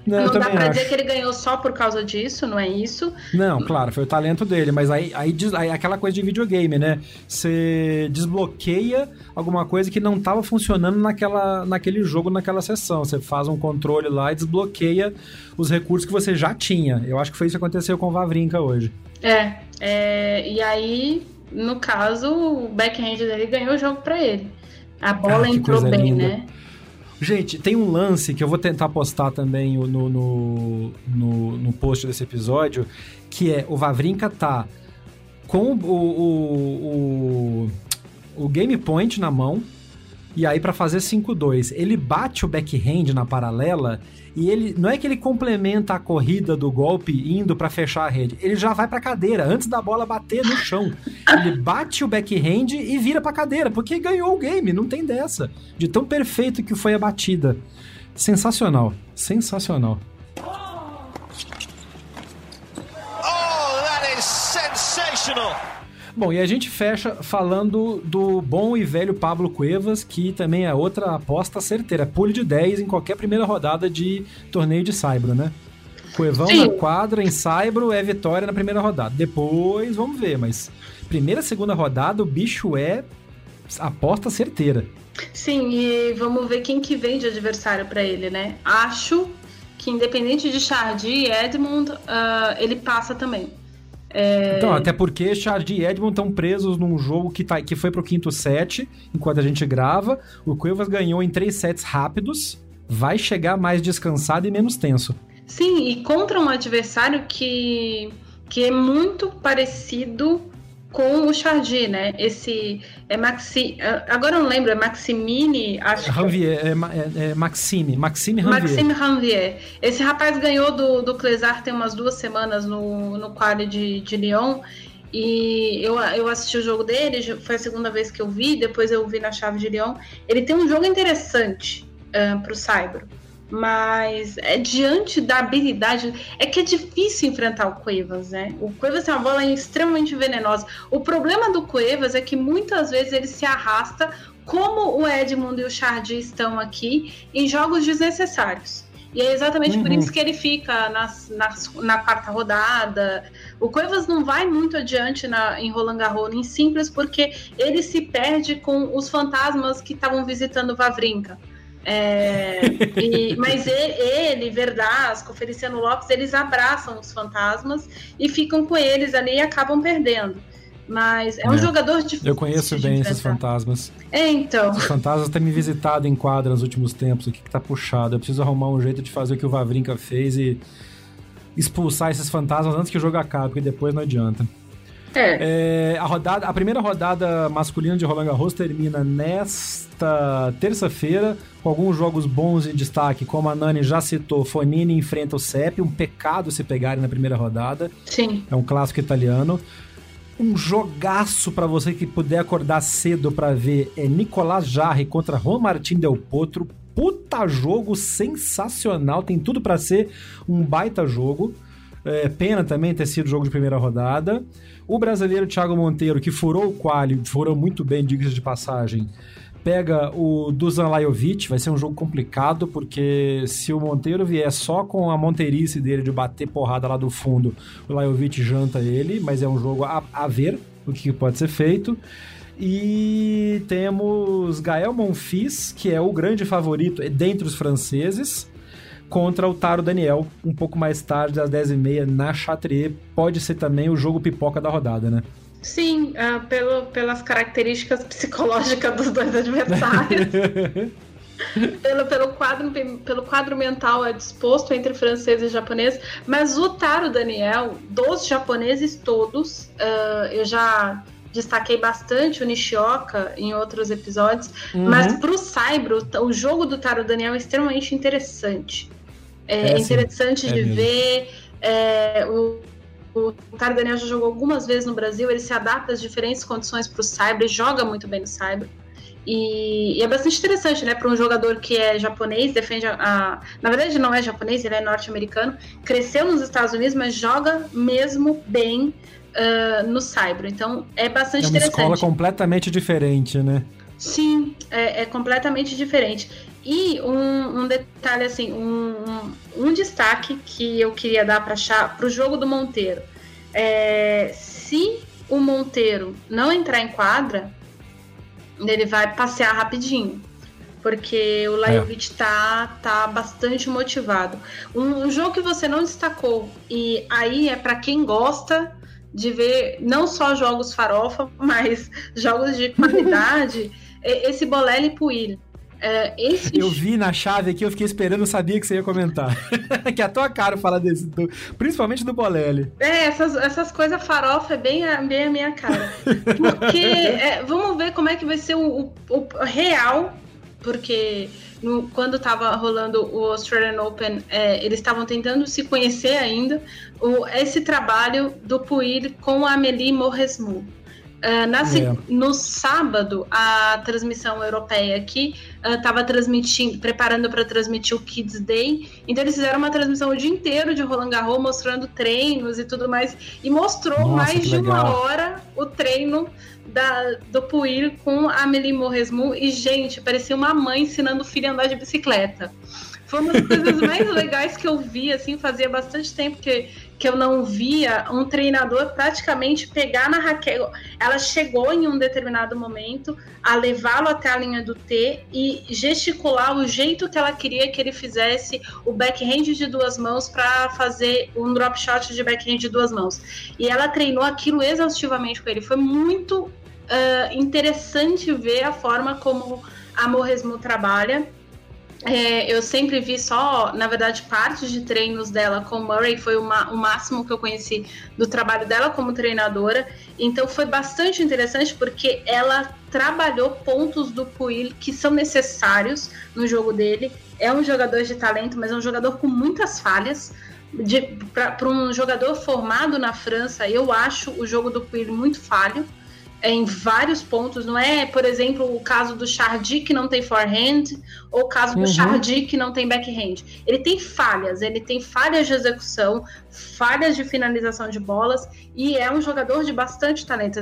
S2: Não, não dá pra acho. dizer que ele ganhou só por causa disso, não é isso?
S1: Não, claro, foi o talento dele, mas aí, aí, aí aquela coisa de videogame, né? Você desbloqueia alguma coisa que não estava funcionando naquela, naquele jogo, naquela sessão. Você faz um controle lá e desbloqueia os recursos que você já tinha. Eu acho que foi isso que aconteceu com o Vavrinka hoje.
S2: É, é e aí no caso, o backhand dele ganhou o jogo para ele. A bola ah, entrou bem, linda. né?
S1: Gente, tem um lance que eu vou tentar postar também no, no, no, no post desse episódio, que é o Vavrinka tá com o, o, o, o game point na mão, e aí para fazer 5-2, ele bate o backhand na paralela e ele não é que ele complementa a corrida do golpe indo para fechar a rede, ele já vai para cadeira antes da bola bater no chão. Ele bate o backhand e vira para cadeira, porque ganhou o game, não tem dessa. De tão perfeito que foi a batida. Sensacional, sensacional.
S3: Oh, that is sensational.
S1: Bom, e a gente fecha falando do bom e velho Pablo Cuevas, que também é outra aposta certeira. Pule de 10 em qualquer primeira rodada de torneio de Saibro, né? Cuevão Sim. na quadra em Saibro é vitória na primeira rodada. Depois, vamos ver, mas primeira, segunda rodada, o bicho é aposta certeira.
S2: Sim, e vamos ver quem que vem de adversário para ele, né? Acho que independente de Chardy e Edmund, uh, ele passa também.
S1: É... Então, até porque Chardy e Edmond estão presos num jogo que, tá, que foi pro quinto set, enquanto a gente grava. O Cuevas ganhou em três sets rápidos, vai chegar mais descansado e menos tenso.
S2: Sim, e contra um adversário que, que é muito parecido com o Chardy, né? Esse é Maxi, agora eu não lembro, é Maximini, acho.
S1: Ranvier, é, é, é Maxime, Maxime
S2: Ranvier. Maxime Ranvier. Esse rapaz ganhou do, do Clesar tem umas duas semanas no, no quadro de, de Lyon. E eu, eu assisti o jogo dele, foi a segunda vez que eu vi, depois eu vi na chave de Lyon. Ele tem um jogo interessante uh, para o Cyber mas é diante da habilidade é que é difícil enfrentar o Cuevas, né? O Cuevas tem uma bola extremamente venenosa. O problema do Cuevas é que muitas vezes ele se arrasta, como o Edmund e o Chardy estão aqui, em jogos desnecessários. E é exatamente uhum. por isso que ele fica nas, nas, na quarta rodada. O Cuevas não vai muito adiante na, em Roland Garros, em simples, porque ele se perde com os fantasmas que estavam visitando Vavrinka. É, e, mas ele, Verdasco, Feliciano Lopes, eles abraçam os fantasmas e ficam com eles ali e acabam perdendo. Mas é um é. jogador difícil.
S1: Eu conheço bem esses fantasmas.
S2: É, então.
S1: Os fantasmas têm me visitado em quadra nos últimos tempos. O que, que tá puxado? Eu preciso arrumar um jeito de fazer o que o Vavrinka fez e expulsar esses fantasmas antes que o jogo acabe, porque depois não adianta. É. é. a, rodada, a primeira rodada masculina de Roland Garros termina nesta terça-feira, com alguns jogos bons em destaque, como a Nani já citou, Fonini enfrenta o CEP, um pecado se pegarem na primeira rodada.
S2: Sim.
S1: É um clássico italiano. Um jogaço para você que puder acordar cedo para ver é Nicolás Jarre contra Juan Martín Del Potro. Puta jogo sensacional, tem tudo para ser um baita jogo. É, pena também ter sido jogo de primeira rodada. O brasileiro Thiago Monteiro, que furou o quali, furou muito bem, diga de passagem, pega o Dusan Lajovic, vai ser um jogo complicado, porque se o Monteiro vier só com a monteirice dele de bater porrada lá do fundo, o Lajovic janta ele, mas é um jogo a, a ver o que pode ser feito. E temos Gael Monfils, que é o grande favorito dentre os franceses, contra o Taro Daniel, um pouco mais tarde, às 10h30, na Chatrier. Pode ser também o jogo pipoca da rodada, né?
S2: Sim, uh, pelo, pelas características psicológicas dos dois adversários. pelo, pelo, quadro, pelo quadro mental é disposto entre francês e japonês, mas o Taro Daniel, dos japoneses todos, uh, eu já destaquei bastante o Nishioka em outros episódios, uhum. mas para o Saibro, o jogo do Taro Daniel é extremamente interessante. É, é interessante é de ver. É, o, o Taro Daniel já jogou algumas vezes no Brasil, ele se adapta às diferentes condições para o Cyber e joga muito bem no Cyber. E, e, é bastante interessante, né, para um jogador que é japonês, defende a, a, Na verdade, não é japonês, ele é norte-americano, cresceu nos Estados Unidos, mas joga mesmo bem uh, no Cyber. Então, é bastante
S1: é
S2: uma interessante.
S1: escola completamente diferente, né?
S2: Sim, é, é completamente diferente. E um, um detalhe, assim, um, um, destaque que eu queria dar para o jogo do Monteiro. É, se o Monteiro não entrar em quadra, ele vai passear rapidinho. Porque o Lajovic é. tá, tá bastante motivado. Um, um, jogo que você não destacou, e aí é para quem gosta de ver não só jogos farofa, mas jogos de qualidade, esse Bolelli Puil
S1: É, esse... Eu vi na chave aqui, eu fiquei esperando, eu sabia que você ia comentar. que é a tua cara falar desse, do, principalmente do Bolelli.
S2: É, essas, essas coisas farofa é bem a, bem a minha cara. Porque, é, vamos ver como é que vai ser o, o, o real, porque no, quando estava rolando o Australian Open, é, eles estavam tentando se conhecer ainda, o, esse trabalho do Puir com a Amélie Mauresmo. Uh, na, é. No sábado, a transmissão europeia aqui estava uh, transmitindo, preparando para transmitir o Kids Day. Então eles fizeram uma transmissão o dia inteiro de Roland Garros, mostrando treinos e tudo mais. E mostrou Nossa, mais de uma hora o treino da, do Puir com a Amélie Mauresmo. E, gente, parecia uma mãe ensinando o filho a andar de bicicleta. Foi uma das coisas mais legais que eu vi, assim, fazia bastante tempo que que eu não via um treinador praticamente pegar na Raquel. Ela chegou em um determinado momento a levá-lo até a linha do T e gesticular o jeito que ela queria que ele fizesse o backhand de duas mãos para fazer um drop shot de backhand de duas mãos. E ela treinou aquilo exaustivamente com ele. Foi muito uh, interessante ver a forma como a Morresmo trabalha é, eu sempre vi só, na verdade, partes de treinos dela com Murray, foi uma, o máximo que eu conheci do trabalho dela como treinadora. Então foi bastante interessante porque ela trabalhou pontos do Puil que são necessários no jogo dele. É um jogador de talento, mas é um jogador com muitas falhas. Para um jogador formado na França, eu acho o jogo do Puil muito falho em vários pontos, não é, por exemplo, o caso do Chardy que não tem forehand, ou o caso do uhum. Chardy que não tem backhand. Ele tem falhas, ele tem falhas de execução, falhas de finalização de bolas, e é um jogador de bastante talento.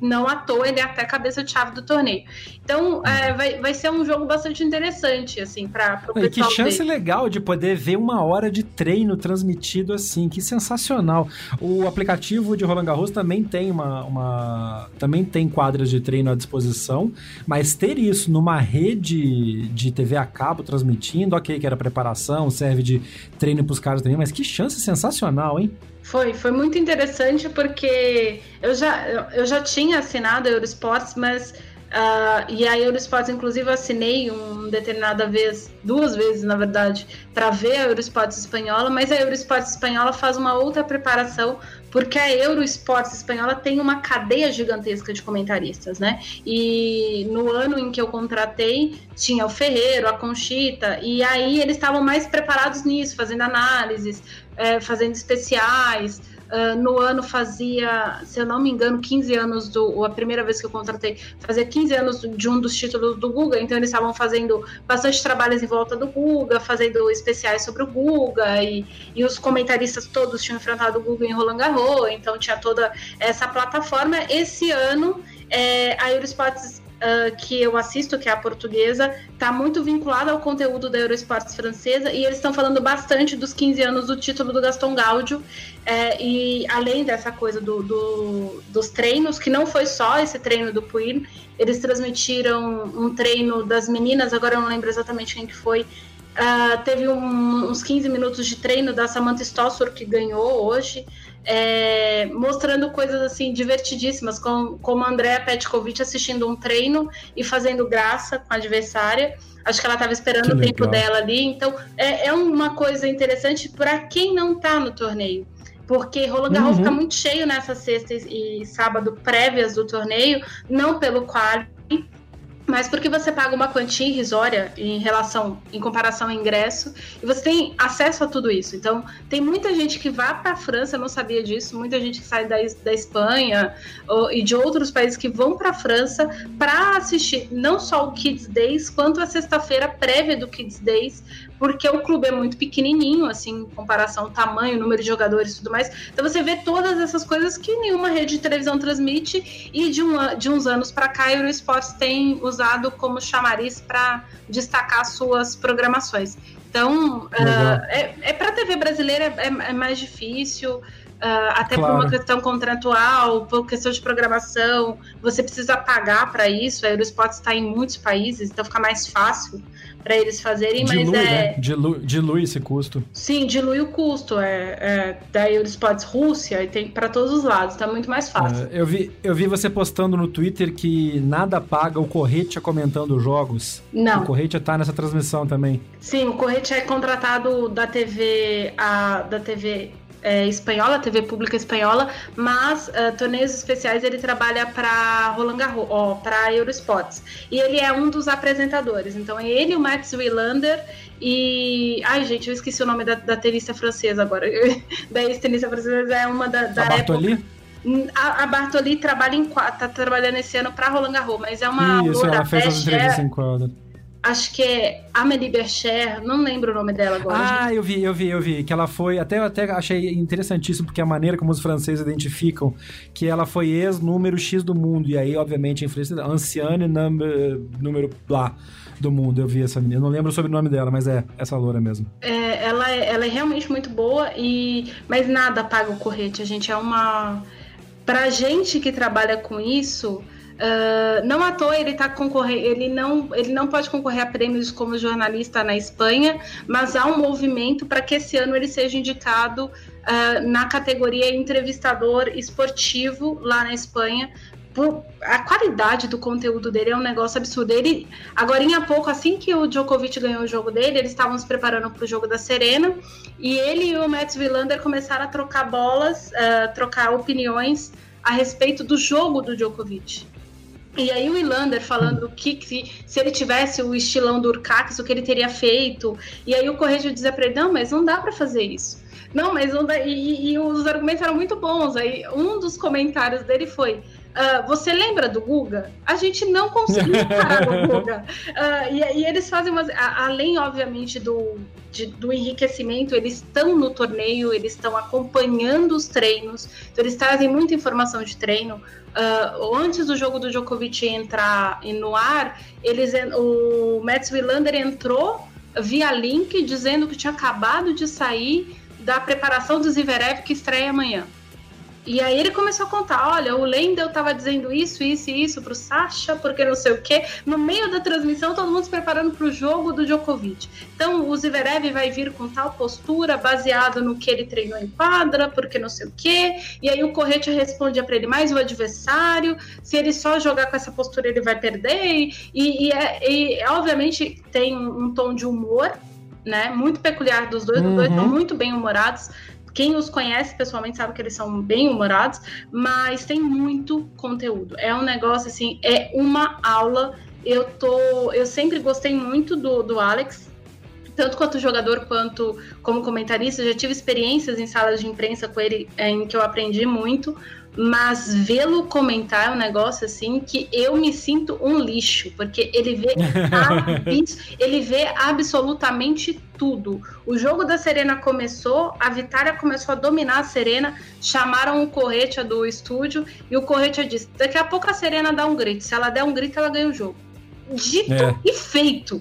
S2: Não à toa, ele é até cabeça de chave do torneio. Então, é, vai, vai ser um jogo bastante interessante, assim, para o
S1: pessoal. Que chance ver. legal de poder ver uma hora de treino transmitido assim, que sensacional. O aplicativo de Roland Garros também tem uma, uma também tem quadras de treino à disposição, mas ter isso numa rede de TV a cabo transmitindo, ok, que era preparação, serve de treino para os caras também, mas que chance sensacional, hein?
S2: Foi, foi muito interessante porque eu já, eu já tinha assinado a Eurosports, mas Uh, e a Eurosports, inclusive, eu assinei um determinada vez, duas vezes, na verdade, para ver a Eurosports espanhola, mas a Eurosports espanhola faz uma outra preparação, porque a Eurosports espanhola tem uma cadeia gigantesca de comentaristas, né? E no ano em que eu contratei, tinha o Ferreiro, a Conchita, e aí eles estavam mais preparados nisso, fazendo análises, é, fazendo especiais. Uh, no ano fazia, se eu não me engano, 15 anos do. A primeira vez que eu contratei, fazia 15 anos de um dos títulos do Guga, então eles estavam fazendo bastante trabalhos em volta do Guga, fazendo especiais sobre o Guga, e, e os comentaristas todos tinham enfrentado o Guga em Roland Garros, então tinha toda essa plataforma. Esse ano, é, a Eurosports uh, que eu assisto, que é a portuguesa, está muito vinculada ao conteúdo da Eurosports francesa e eles estão falando bastante dos 15 anos do título do Gaston Gaudio. É, e além dessa coisa do, do, dos treinos, que não foi só esse treino do Puig, eles transmitiram um treino das meninas, agora eu não lembro exatamente quem que foi, Uh, teve um, uns 15 minutos de treino da Samantha Stossor, que ganhou hoje é, mostrando coisas assim divertidíssimas, como, como a Andrea Petkovic assistindo um treino e fazendo graça com a adversária. Acho que ela estava esperando que o tempo dela ali. Então, é, é uma coisa interessante para quem não está no torneio. Porque Roland Garros uhum. fica muito cheio nessa sexta e sábado prévias do torneio, não pelo quali, mas porque você paga uma quantia irrisória em relação, em comparação ao ingresso, e você tem acesso a tudo isso. Então, tem muita gente que vai para a França, eu não sabia disso, muita gente que sai da, da Espanha ou, e de outros países que vão para a França para assistir não só o Kids Days, quanto a sexta-feira prévia do Kids Days, porque o clube é muito pequenininho, assim, em comparação ao tamanho, número de jogadores e tudo mais. Então você vê todas essas coisas que nenhuma rede de televisão transmite e de, um, de uns anos para cá, o Eurosports tem usado como chamariz para destacar suas programações. Então, uh, é, é para a TV brasileira é, é, mais difícil. uh, até claro. por uma questão contratual, por questão de programação, você precisa pagar para isso. A Eurosport está em muitos países, então fica mais fácil para eles fazerem, dilui, mas é... Né?
S1: Dilui, dilui esse custo.
S2: Sim, dilui o custo. É, é da Eurosports Rússia e tem para todos os lados, tá muito mais fácil.
S1: É, eu, vi, eu vi você postando no Twitter que nada paga o Corretia comentando jogos.
S2: Não.
S1: O Corretia tá nessa transmissão também.
S2: Sim, o Corretia é contratado da TV, a, da TV é, espanhola, TV pública espanhola, mas uh, torneios especiais ele trabalha para Roland Garros, ó, para Eurosports. E ele é um dos apresentadores. Então é ele, o Max Wilander e. Ai, gente, eu esqueci o nome da, da tenista francesa agora. da ex-tenista francesa é uma da, da
S1: a Bartoli?
S2: A, a Bartoli trabalha em tá trabalhando esse ano para Roland Garros, mas é uma.
S1: Isso, ela fez as entrevistas em quadro
S2: acho que é Amélie Bercher, não lembro o nome dela agora.
S1: Ah, gente. eu vi, eu vi, eu vi, que ela foi, até até achei interessantíssimo, porque a maneira como os franceses identificam que ela foi ex-número X do mundo, e aí, obviamente, a influência anciane number, número lá do mundo, eu vi essa menina, eu não lembro sobre o nome dela, mas é essa loura mesmo.
S2: É, ela, é, ela é realmente muito boa, e mas nada paga o correte, a gente é uma... Pra gente que trabalha com isso Uh, não à toa ele tá concorrendo, ele não, ele não pode concorrer a prêmios como jornalista na Espanha, mas há um movimento para que esse ano ele seja indicado uh, na categoria entrevistador esportivo lá na Espanha. Por, a qualidade do conteúdo dele é um negócio absurdo. Ele, agora, em pouco, assim que o Djokovic ganhou o jogo dele, eles estavam se preparando para o jogo da Serena e ele e o Mats Wilander começaram a trocar bolas, uh, trocar opiniões a respeito do jogo do Djokovic. E aí o Ilander falando que, que, se ele tivesse o estilão do Urcax, o que ele teria feito. E aí o Correio dizia para ele, não, mas não dá para fazer isso. Não, mas não dá. E, e, os argumentos eram muito bons. Aí um dos comentários dele foi: uh, Você lembra do Guga? A gente não conseguiu parar o Guga. Uh, e, e, eles fazem umas. Além, obviamente, do, de, do enriquecimento, eles estão no torneio, eles estão acompanhando os treinos, então eles trazem muita informação de treino. Uh, antes do jogo do Djokovic entrar no ar, eles, o Mats Wilander entrou via link dizendo que tinha acabado de sair da preparação do Zverev que estreia amanhã. E aí ele começou a contar, olha, o Lendl estava dizendo isso, isso e isso pro Sasha, porque não sei o quê. No meio da transmissão, todo mundo se preparando para o jogo do Djokovic. Então, o Zverev vai vir com tal postura, baseado no que ele treinou em quadra, porque não sei o quê. E aí o Correte respondia para ele, mais o adversário, se ele só jogar com essa postura, ele vai perder. E, e, e, é, e obviamente, tem um, um tom de humor, né, muito peculiar dos dois, uhum. os dois estão muito bem humorados, quem os conhece pessoalmente sabe que eles são bem humorados, mas tem muito conteúdo. É um negócio assim, é uma aula. Eu tô, eu sempre gostei muito do, do Alex, tanto quanto jogador quanto como comentarista. Já tive experiências em salas de imprensa com ele em que eu aprendi muito mas vê-lo comentar é um negócio assim que eu me sinto um lixo, porque ele vê, ele vê absolutamente tudo. O jogo da Serena começou, a Vitória começou a dominar a Serena, chamaram o Corretia do estúdio e o Corretia disse: daqui a pouco a Serena dá um grito, se ela der um grito, ela ganha o jogo. Dito é. e feito.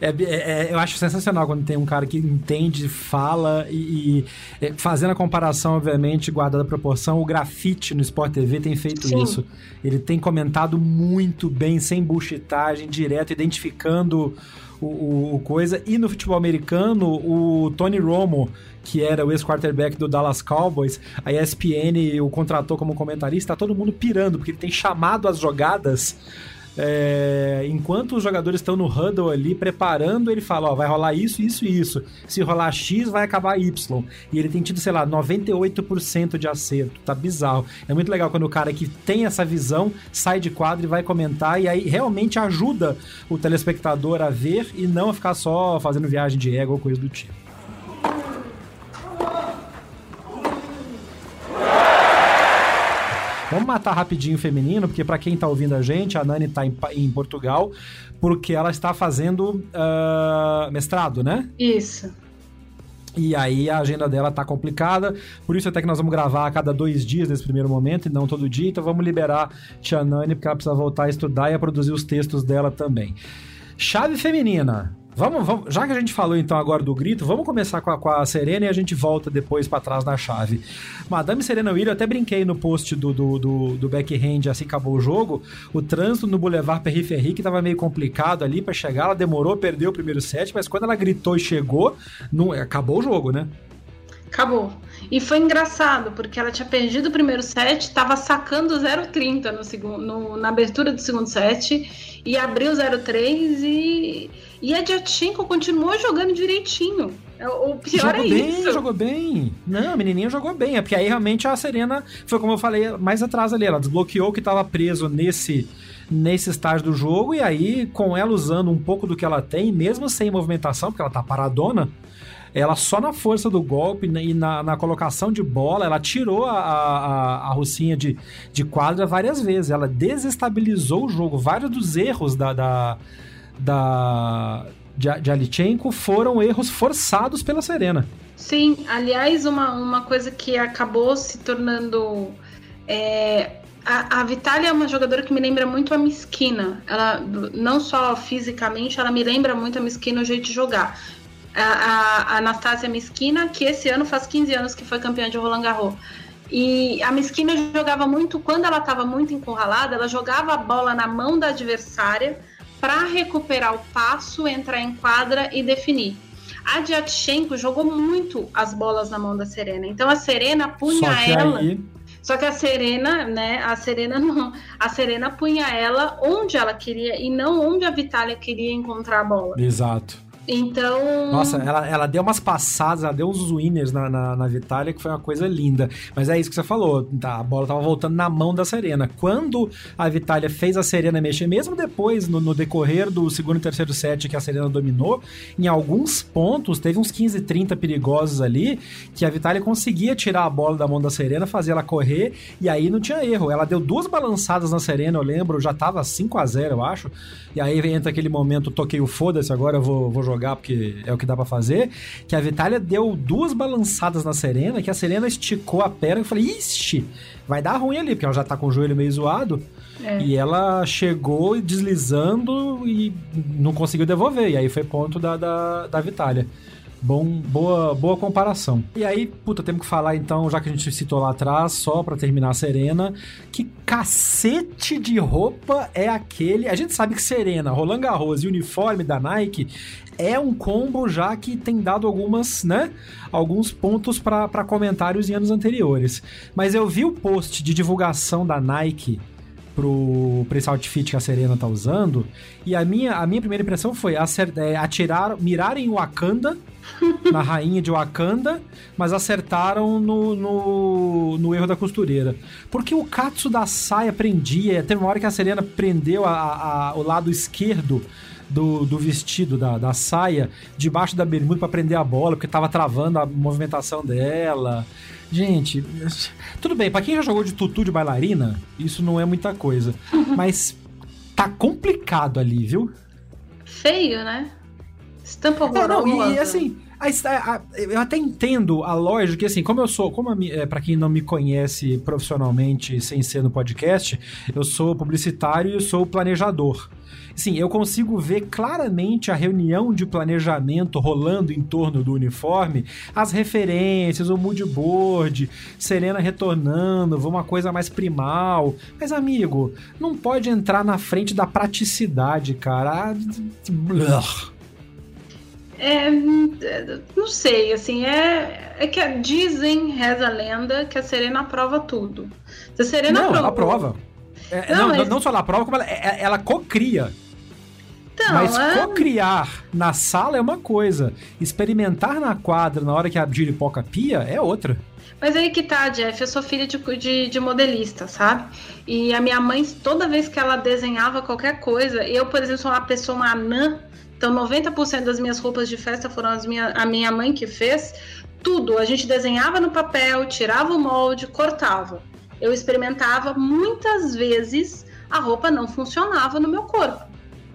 S1: É, é, é, eu acho sensacional quando tem um cara que entende, fala e, e é, fazendo a comparação, obviamente, guardada a proporção, o grafite no Sport TV tem feito Sim. isso. Ele tem comentado muito bem, sem buchitagem, direto, identificando o, o, o, coisa. E no futebol americano, o Tony Romo, que era o ex-quarterback do Dallas Cowboys, a ESPN o contratou como comentarista, tá todo mundo pirando, porque ele tem chamado as jogadas é, enquanto os jogadores estão no huddle ali preparando, ele fala: Ó, vai rolar isso, isso e isso. Se rolar X, vai acabar Y. E ele tem tido, sei lá, 98% de acerto. Tá bizarro. É muito legal quando o cara que tem essa visão sai de quadro e vai comentar, e aí realmente ajuda o telespectador a ver e não a ficar só fazendo viagem de ego ou coisa do tipo. Vamos matar rapidinho o feminino, porque para quem tá ouvindo a gente, a Nani tá em, em Portugal, porque ela está fazendo uh, mestrado, né?
S2: Isso.
S1: E aí a agenda dela tá complicada, por isso até que nós vamos gravar a cada dois dias nesse primeiro momento, e não todo dia, então vamos liberar Tia Nani, porque ela precisa voltar a estudar e a produzir os textos dela também. Chave feminina. Vamos, vamos, já que a gente falou então agora do grito, vamos começar com a, com a Serena e a gente volta depois para trás da chave. Madame Serena Williams, eu até brinquei no post do, do, do, do backhand, assim acabou o jogo. O trânsito no Boulevard Ferry que tava meio complicado ali para chegar, ela demorou, perdeu o primeiro set, mas quando ela gritou e chegou, não, acabou o jogo, né?
S2: Acabou. E foi engraçado, porque ela tinha perdido o primeiro set, estava sacando 0,30 no segundo, no, na abertura do segundo set, e abriu 0,3 e, e a Diachenko continuou jogando direitinho. É, o pior
S1: jogou
S2: é
S1: bem,
S2: isso.
S1: Jogou bem, Não, a menininha jogou bem. É porque aí realmente a Serena foi como eu falei mais atrás ali. Ela desbloqueou o que estava preso nesse nesse estágio do jogo e aí com ela usando um pouco do que ela tem, mesmo sem movimentação, porque ela tá paradona, ela só na força do golpe e na, na colocação de bola, ela tirou a, a, a Russinha de, de quadra várias vezes. Ela desestabilizou o jogo. Vários dos erros da, da, da de, de Alichenko foram erros forçados pela Serena.
S2: Sim, aliás, uma, uma coisa que acabou se tornando. É, a, a Vitália é uma jogadora que me lembra muito a Miskina. Ela, não só fisicamente, ela me lembra muito a Miskina o jeito de jogar a, a Anastasia Miskina, que esse ano faz 15 anos que foi campeã de Roland Garros. E a Miskina jogava muito, quando ela estava muito encurralada, ela jogava a bola na mão da adversária para recuperar o passo, entrar em quadra e definir. A Diatchenko jogou muito as bolas na mão da Serena. Então a Serena punha ela. Aí... Só que a Serena, né? A Serena não. A Serena punha ela onde ela queria e não onde a Vitória queria encontrar a bola.
S1: Exato.
S2: Então.
S1: Nossa, ela, ela deu umas passadas, ela deu uns winners na, na, na Vitória, que foi uma coisa linda. Mas é isso que você falou, tá? A bola tava voltando na mão da Serena. Quando a Vitória fez a Serena mexer, mesmo depois, no, no, decorrer do segundo e terceiro set que a Serena dominou, em alguns pontos, teve uns 15, 30 perigosos ali, que a Vitória conseguia tirar a bola da mão da Serena, fazer ela correr, e aí não tinha erro. Ela deu duas balançadas na Serena, eu lembro, já tava 5 a 0 eu acho. E aí entra aquele momento, toquei o foda-se, agora eu vou, vou jogar jogar, porque é o que dá para fazer. Que a Vitália deu duas balançadas na Serena, que a Serena esticou a perna e eu falei, ixi, vai dar ruim ali, porque ela já tá com o joelho meio zoado. É. E ela chegou deslizando e não conseguiu devolver. E aí foi ponto da, da, da Vitália. Bom, boa, boa comparação. E aí, puta, temos que falar então, já que a gente citou lá atrás, só para terminar a Serena, que cacete de roupa é aquele. A gente sabe que Serena, Roland Garros e uniforme da Nike é um combo já que tem dado algumas, né? Alguns pontos para comentários em anos anteriores. Mas eu vi o post de divulgação da Nike pro, pra esse outfit que a Serena tá usando. E a minha, a minha primeira impressão foi acertar, é, atirar, mirar em Wakanda, na rainha de Wakanda, mas acertaram no, no, no, erro da costureira. Porque o Katsu da saia prendia, teve uma hora que a Serena prendeu a, a, o lado esquerdo do, do vestido, da, da saia, debaixo da bermuda para prender a bola, porque tava travando a movimentação dela. Gente, tudo bem, para quem já jogou de tutu de bailarina, isso não é muita coisa. Mas tá complicado ali, viu?
S2: Feio, né? Estampa horrorosa.
S1: É, não, e, e assim, a, a, eu até entendo a lógica, assim, como eu sou, como é, para quem não me conhece profissionalmente sem ser no podcast, eu sou publicitário e sou planejador. Sim, eu consigo ver claramente a reunião de planejamento rolando em torno do uniforme, as referências, o mood board, Serena retornando, uma coisa mais primal. Mas, amigo, não pode entrar na frente da praticidade, cara.
S2: É, não sei, assim, é, é que dizem, reza a lenda, que a Serena aprova tudo.
S1: Se a Serena não, aprova. aprova. É, não, não, mas... não, só ela aprova, como ela, é, ela cocria. Então, Mas é... co-criar na sala é uma coisa, experimentar na quadra na hora que a giripoca pia é outra.
S2: Mas aí que tá, Jeff, eu sou filha de, de, de, modelista, sabe? E a minha mãe, toda vez que ela desenhava qualquer coisa, eu, por exemplo, sou uma pessoa, uma anã, então 90% das minhas roupas de festa foram as minha, a minha mãe que fez. Tudo, a gente desenhava no papel, tirava o molde, cortava. Eu experimentava muitas vezes, a roupa não funcionava no meu corpo.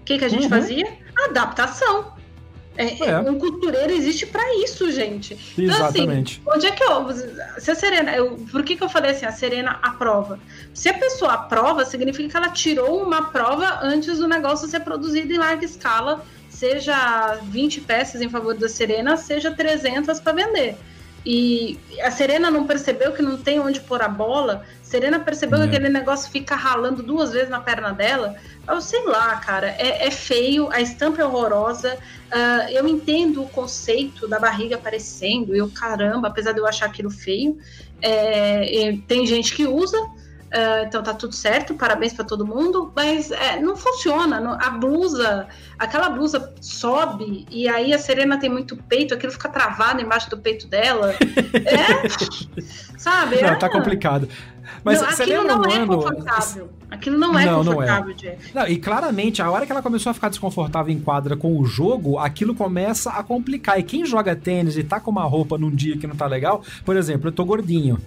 S2: O que, que a gente uhum. fazia? Adaptação. É, é. Um costureiro existe para isso, gente.
S1: Exatamente.
S2: Então, assim, onde é que eu. Se a Serena. Eu, por que, que eu falei assim? A Serena aprova. Se a pessoa aprova, significa que ela tirou uma prova antes do negócio ser produzido em larga escala seja 20 peças em favor da Serena, seja 300 para vender. E a Serena não percebeu que não tem onde pôr a bola. Serena percebeu é. que aquele negócio fica ralando duas vezes na perna dela. Eu sei lá, cara, é, é feio, a estampa é horrorosa. Uh, eu entendo o conceito da barriga aparecendo, eu caramba, apesar de eu achar aquilo feio. É, tem gente que usa, Uh, então tá tudo certo, parabéns para todo mundo, mas é, não funciona. Não, a blusa, aquela blusa sobe e aí a Serena tem muito peito, aquilo fica travado embaixo do peito dela. é, sabe?
S1: Não, é, tá complicado. Mas
S2: não, aquilo não é confortável. Aquilo não é não, confortável, não é.
S1: Não, e claramente, a hora que ela começou a ficar desconfortável em quadra com o jogo, aquilo começa a complicar. E quem joga tênis e tá com uma roupa num dia que não tá legal, por exemplo, eu tô gordinho.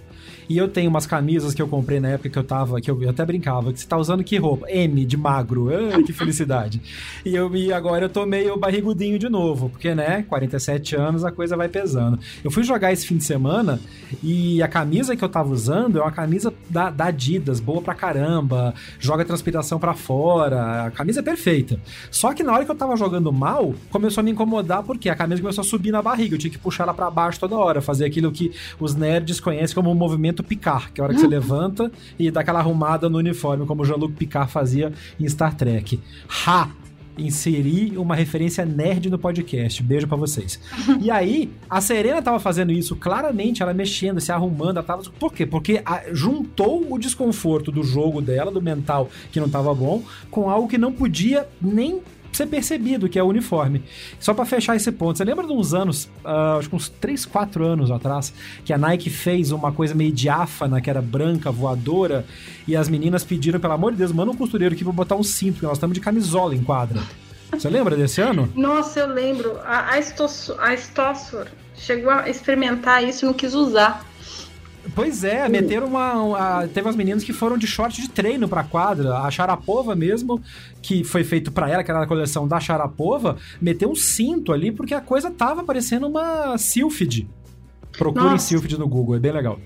S1: E eu tenho umas camisas que eu comprei na época que eu tava, que eu, até brincava, que você tá usando que roupa? M, de magro. Ah, que felicidade. e, eu, e agora eu tô meio barrigudinho de novo, porque, né, 47 anos a coisa vai pesando. Eu fui jogar esse fim de semana e a camisa que eu tava usando é uma camisa da, da Adidas, boa pra caramba, joga transpiração para fora, a camisa é perfeita. Só que na hora que eu tava jogando mal, começou a me incomodar porque a camisa começou a subir na barriga, eu tinha que puxar ela para baixo toda hora, fazer aquilo que os nerds conhecem como um movimento Picard, que é a hora que você levanta e dá aquela arrumada no uniforme, como o Jean-Luc Picard fazia em Star Trek. Ha! Inseri uma referência nerd no podcast. Beijo para vocês. e aí, a Serena tava fazendo isso claramente, ela mexendo, se arrumando, ela tava. Por quê? Porque a... juntou o desconforto do jogo dela, do mental que não tava bom, com algo que não podia nem ser percebido, que é o uniforme. Só para fechar esse ponto, você lembra de uns anos, uh, acho que uns 3, 4 anos atrás, que a Nike fez uma coisa meio diáfana, que era branca, voadora, e as meninas pediram, pelo amor de Deus, manda um costureiro aqui pra botar um cinto, porque nós estamos de camisola em quadra. Você lembra desse ano?
S2: Nossa, eu lembro. A, a, chegou a experimentar isso e não quis usar.
S1: Pois é, meteram uma. Teve umas meninas que foram de short de treino pra quadra. A Sharapova mesmo, que foi feito para ela, que era a coleção da Sharapova, meteu um cinto ali, porque a coisa tava parecendo uma Sylphid. Procurem Sylphid no Google, é bem legal.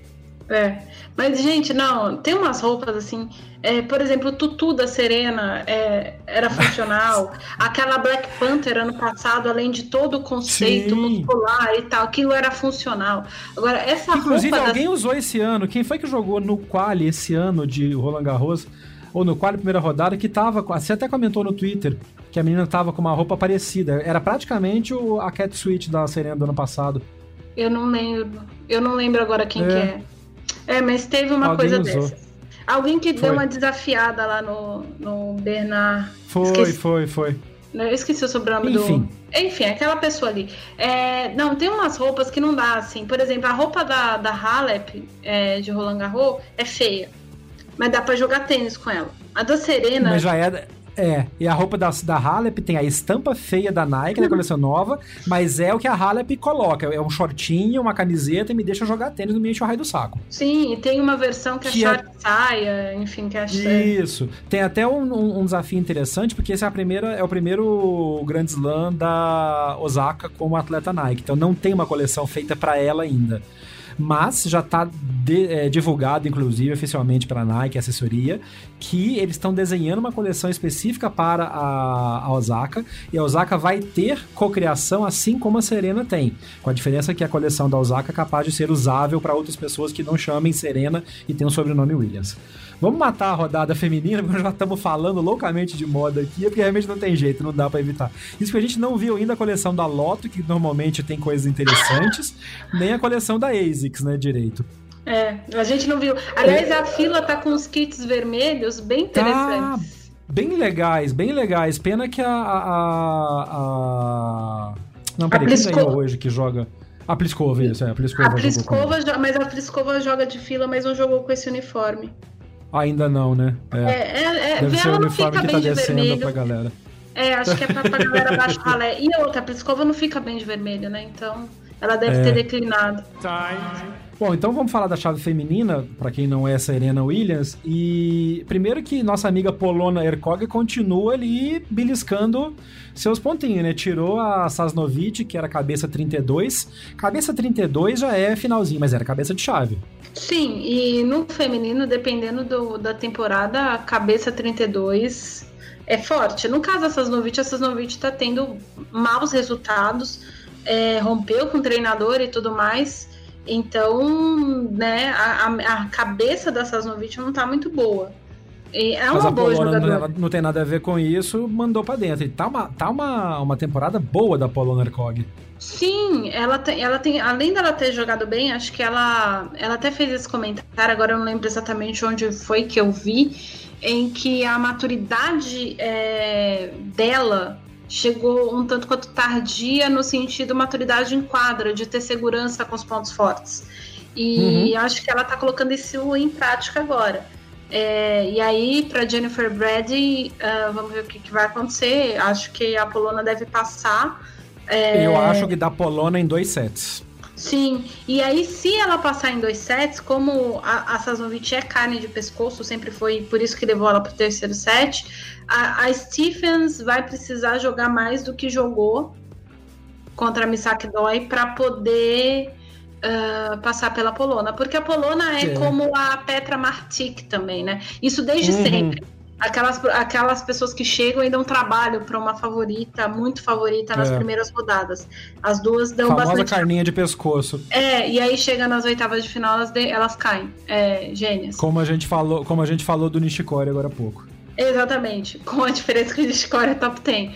S2: É. Mas, gente, não, tem umas roupas assim. É, por exemplo, o tutu da Serena é, era funcional. Aquela Black Panther ano passado, além de todo o conceito Sim. muscular e tal, aquilo era funcional. Agora, essa
S1: Inclusive,
S2: roupa.
S1: alguém da... usou esse ano. Quem foi que jogou no Quali esse ano de Roland Garros? Ou no Quali primeira rodada, que tava. Você até comentou no Twitter que a menina tava com uma roupa parecida. Era praticamente o, a Cat Suite da Serena do ano passado.
S2: Eu não lembro. Eu não lembro agora quem é. que é. É, mas teve uma Alguém coisa usou. dessa. Alguém que foi. deu uma desafiada lá no, no Bernard.
S1: Foi, esqueci. foi, foi.
S2: Eu esqueci o sobrenome Enfim. do. Enfim, aquela pessoa ali. É, não, tem umas roupas que não dá, assim. Por exemplo, a roupa da, da Halep, é, de Roland Garros, é feia. Mas dá pra jogar tênis com ela. A da Serena.
S1: Mas já é. É, e a roupa da, da Halep tem a estampa feia da Nike, da coleção nova, mas é o que a Halep coloca. É um shortinho, uma camiseta e me deixa jogar tênis no meio o raio do saco.
S2: Sim, e tem uma versão que, é que é short é... saia, enfim, que é
S1: Isso. Tem até um, um, um, desafio interessante, porque esse é, a primeira, é o primeiro Grand Slam da Osaka como atleta Nike. Então não tem uma coleção feita para ela ainda mas já está é, divulgado, inclusive, oficialmente pela Nike, assessoria, que eles estão desenhando uma coleção específica para a, a Osaka, e a Osaka vai ter cocriação assim como a Serena tem, com a diferença que a coleção da Osaka é capaz de ser usável para outras pessoas que não chamem Serena e tem o sobrenome Williams. Vamos matar a rodada feminina, porque já estamos falando loucamente de moda aqui, porque realmente não tem jeito, não dá para evitar. Isso que a gente não viu ainda a coleção da Loto, que normalmente tem coisas interessantes, nem a coleção da ASICS, né, direito.
S2: É, a gente não viu. Aliás, é... a fila tá com os kits vermelhos bem tá interessantes. Tá
S1: bem legais, bem legais. Pena que a. a, a... Não, peraí, quem ganhou hoje que joga? A Pliskova, isso, é, a Pliskova.
S2: A Pliskova, mas a Pliskova joga de fila, mas não jogou com esse uniforme.
S1: Ainda não, né?
S2: É, é, é Deve ser o uniforme que tá de descendo vermelho.
S1: pra galera.
S2: É, acho que é pra, pra galera baixar ralé. E outra, a Pliskova não fica bem de vermelho, né? Então, ela deve é. ter declinado.
S1: Bom, então vamos falar da chave feminina, para quem não é Serena Williams. E primeiro que nossa amiga Polona Erkog continua ali beliscando seus pontinhos, né? Tirou a Sasnovic, que era cabeça 32. Cabeça 32 já é finalzinho, mas era cabeça de chave.
S2: Sim, e no feminino, dependendo do, da temporada, a cabeça 32 é forte. No caso da Sasnovich, a Sasnovich está tendo maus resultados, é, rompeu com o treinador e tudo mais. Então, né, a, a cabeça da Sasnovich não está muito boa. E é
S1: Mas
S2: uma
S1: a
S2: boa
S1: Polônia
S2: jogadora.
S1: não, não tem nada a ver com isso, mandou pra dentro. E tá uma, tá uma, uma temporada boa da Polônia Ercog.
S2: Sim, ela tem, ela tem, além dela ter jogado bem, acho que ela, ela até fez esse comentário, agora eu não lembro exatamente onde foi que eu vi, em que a maturidade é, dela chegou um tanto quanto tardia no sentido maturidade em quadra, de ter segurança com os pontos fortes. E acho que ela tá colocando isso em prática agora. É, e aí, para Jennifer Brady, ah, vamos ver o que, que vai acontecer. Acho que a Polona deve passar. É,
S1: Eu acho que dá Polônia em dois sets.
S2: Sim, e aí se ela passar em dois sets, como a, a é carne de pescoço, sempre foi por isso que levou ela pro terceiro set, a, a Stephens vai precisar jogar mais do que jogou contra a Misaki Doi para poder ah, passar pela Polona, porque a Polona é,
S1: É.
S2: como a Petra Martic também, né? Isso desde
S1: Uhum.
S2: sempre. Aquelas, aquelas pessoas que chegam e dão trabalho para uma favorita, muito favorita nas
S1: É.
S2: primeiras rodadas. As duas dão
S1: Famosa
S2: bastante
S1: carninha de pescoço.
S2: é, e aí chega nas oitavas de final, elas, de- elas caem. É, gênias.
S1: Como a gente falou, como a gente falou do Nishikori agora há pouco.
S2: Exatamente. Com a diferença que o Discord é top 10.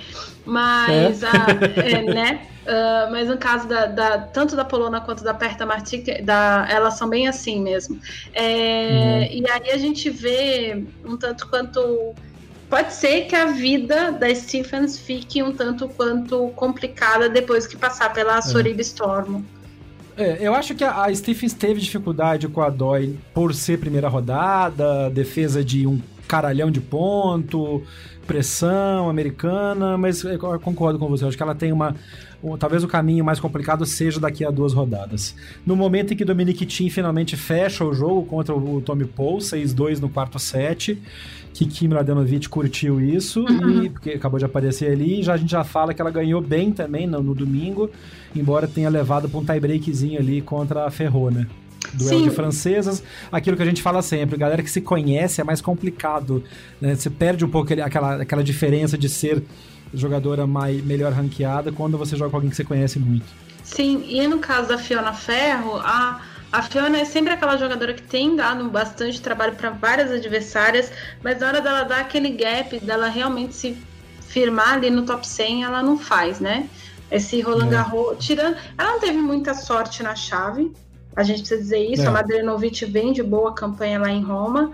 S2: Mas,
S1: É?
S2: a- é, né? Ah, mas no caso da, da- tanto da Polona quanto da Perta Martic, da, elas são bem assim mesmo. É, E aí a gente vê um tanto quanto. Pode ser que a vida da Stephens fique um tanto quanto complicada depois que passar pela Sorib Storm.
S1: É, eu acho que a, a Stephens teve dificuldade com a Dói por ser primeira rodada, defesa de um caralhão de ponto, pressão americana, mas eu concordo com você. Eu acho que ela tem uma. um- talvez o caminho mais complicado seja daqui a duas rodadas. No momento em que Dominic Thiem finalmente fecha o jogo contra o Tommy Paul, 6-2 no quarto set, que Kim Mladenovic curtiu isso, e, porque acabou de aparecer ali, e já, a gente já fala que ela ganhou bem também no, no domingo, embora tenha levado para um tie-breakzinho ali contra a Ferro, né? Duelo
S2: Sim.
S1: de francesas, aquilo que a gente fala sempre, galera que se conhece é mais complicado, né? Você perde um pouco aquela, aquela diferença de ser jogadora mais, melhor ranqueada quando você joga com alguém que você conhece muito.
S2: Sim, e no caso da Fiona Ferro, a, a Fiona é sempre aquela jogadora que tem dado bastante trabalho para várias adversárias, mas na hora dela dar aquele gap, dela realmente se firmar ali no top 100, ela não faz, né? Esse Roland
S1: É.
S2: Garros, tirando. Ela não teve muita sorte na chave, a gente precisa dizer isso.
S1: É.
S2: A Madrenovic vem de boa campanha lá em Roma.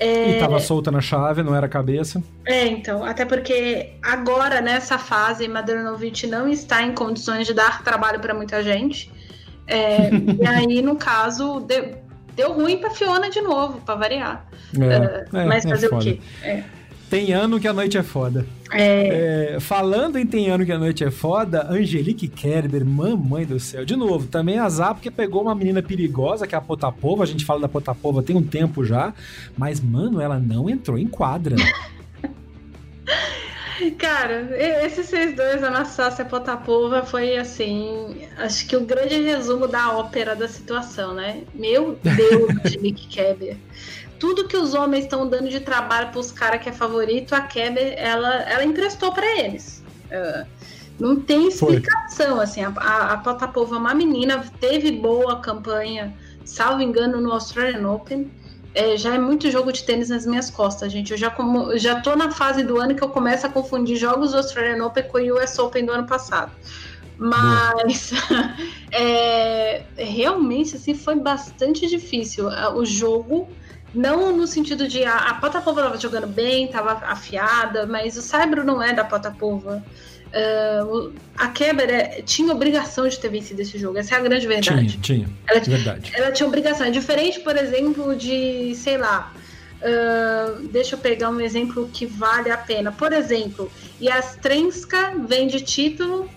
S1: E tava solta na chave, não era cabeça.
S2: É, então, até porque agora, nessa fase, Madrenovic não está em condições de dar trabalho para muita gente. É, e aí, no caso, deu, deu ruim pra Fiona de novo, para variar.
S1: É, é,
S2: Mas
S1: é
S2: fazer o quê? É,
S1: Tem ano que a noite é foda.
S2: é,
S1: É, falando em Tem ano que a noite é foda, Angelique Kerber, mamãe do céu. De novo, também azar porque pegou uma menina perigosa, que é a Potapova. A gente fala da Potapova tem um tempo já. Mas, mano, ela não entrou em quadra.
S2: Cara, esses seis dois, Anastácia Potapova, foi assim. Acho que o grande resumo da ópera da situação, né? Meu Deus, de Nick Keber. Tudo que os homens estão dando de trabalho pros caras que é favorito, a Keber, ela, ela emprestou pra eles. Ah, não tem
S1: Foi.
S2: explicação, assim. A, a, a Potapova é uma menina, teve boa campanha, salvo engano, no Australian Open. É, já é muito jogo de tênis nas minhas costas, gente. Eu já, como, já tô na fase do ano que eu começo a confundir jogos do Australian Open com o US Open do ano passado. Mas é, realmente assim foi bastante difícil Ah, o jogo. Não no sentido de a, a Potapova estava jogando bem, estava afiada, mas o Saibro não é da Potapova. Ah, o- a Keber é- tinha obrigação de ter vencido esse jogo, essa é a grande verdade.
S1: tinha, tinha.
S2: Ela-
S1: Verdade.
S2: ela tinha obrigação. É diferente, por exemplo, de, sei lá. ah, deixa eu pegar um exemplo que vale a pena. Por exemplo, Yastrenska vem de título,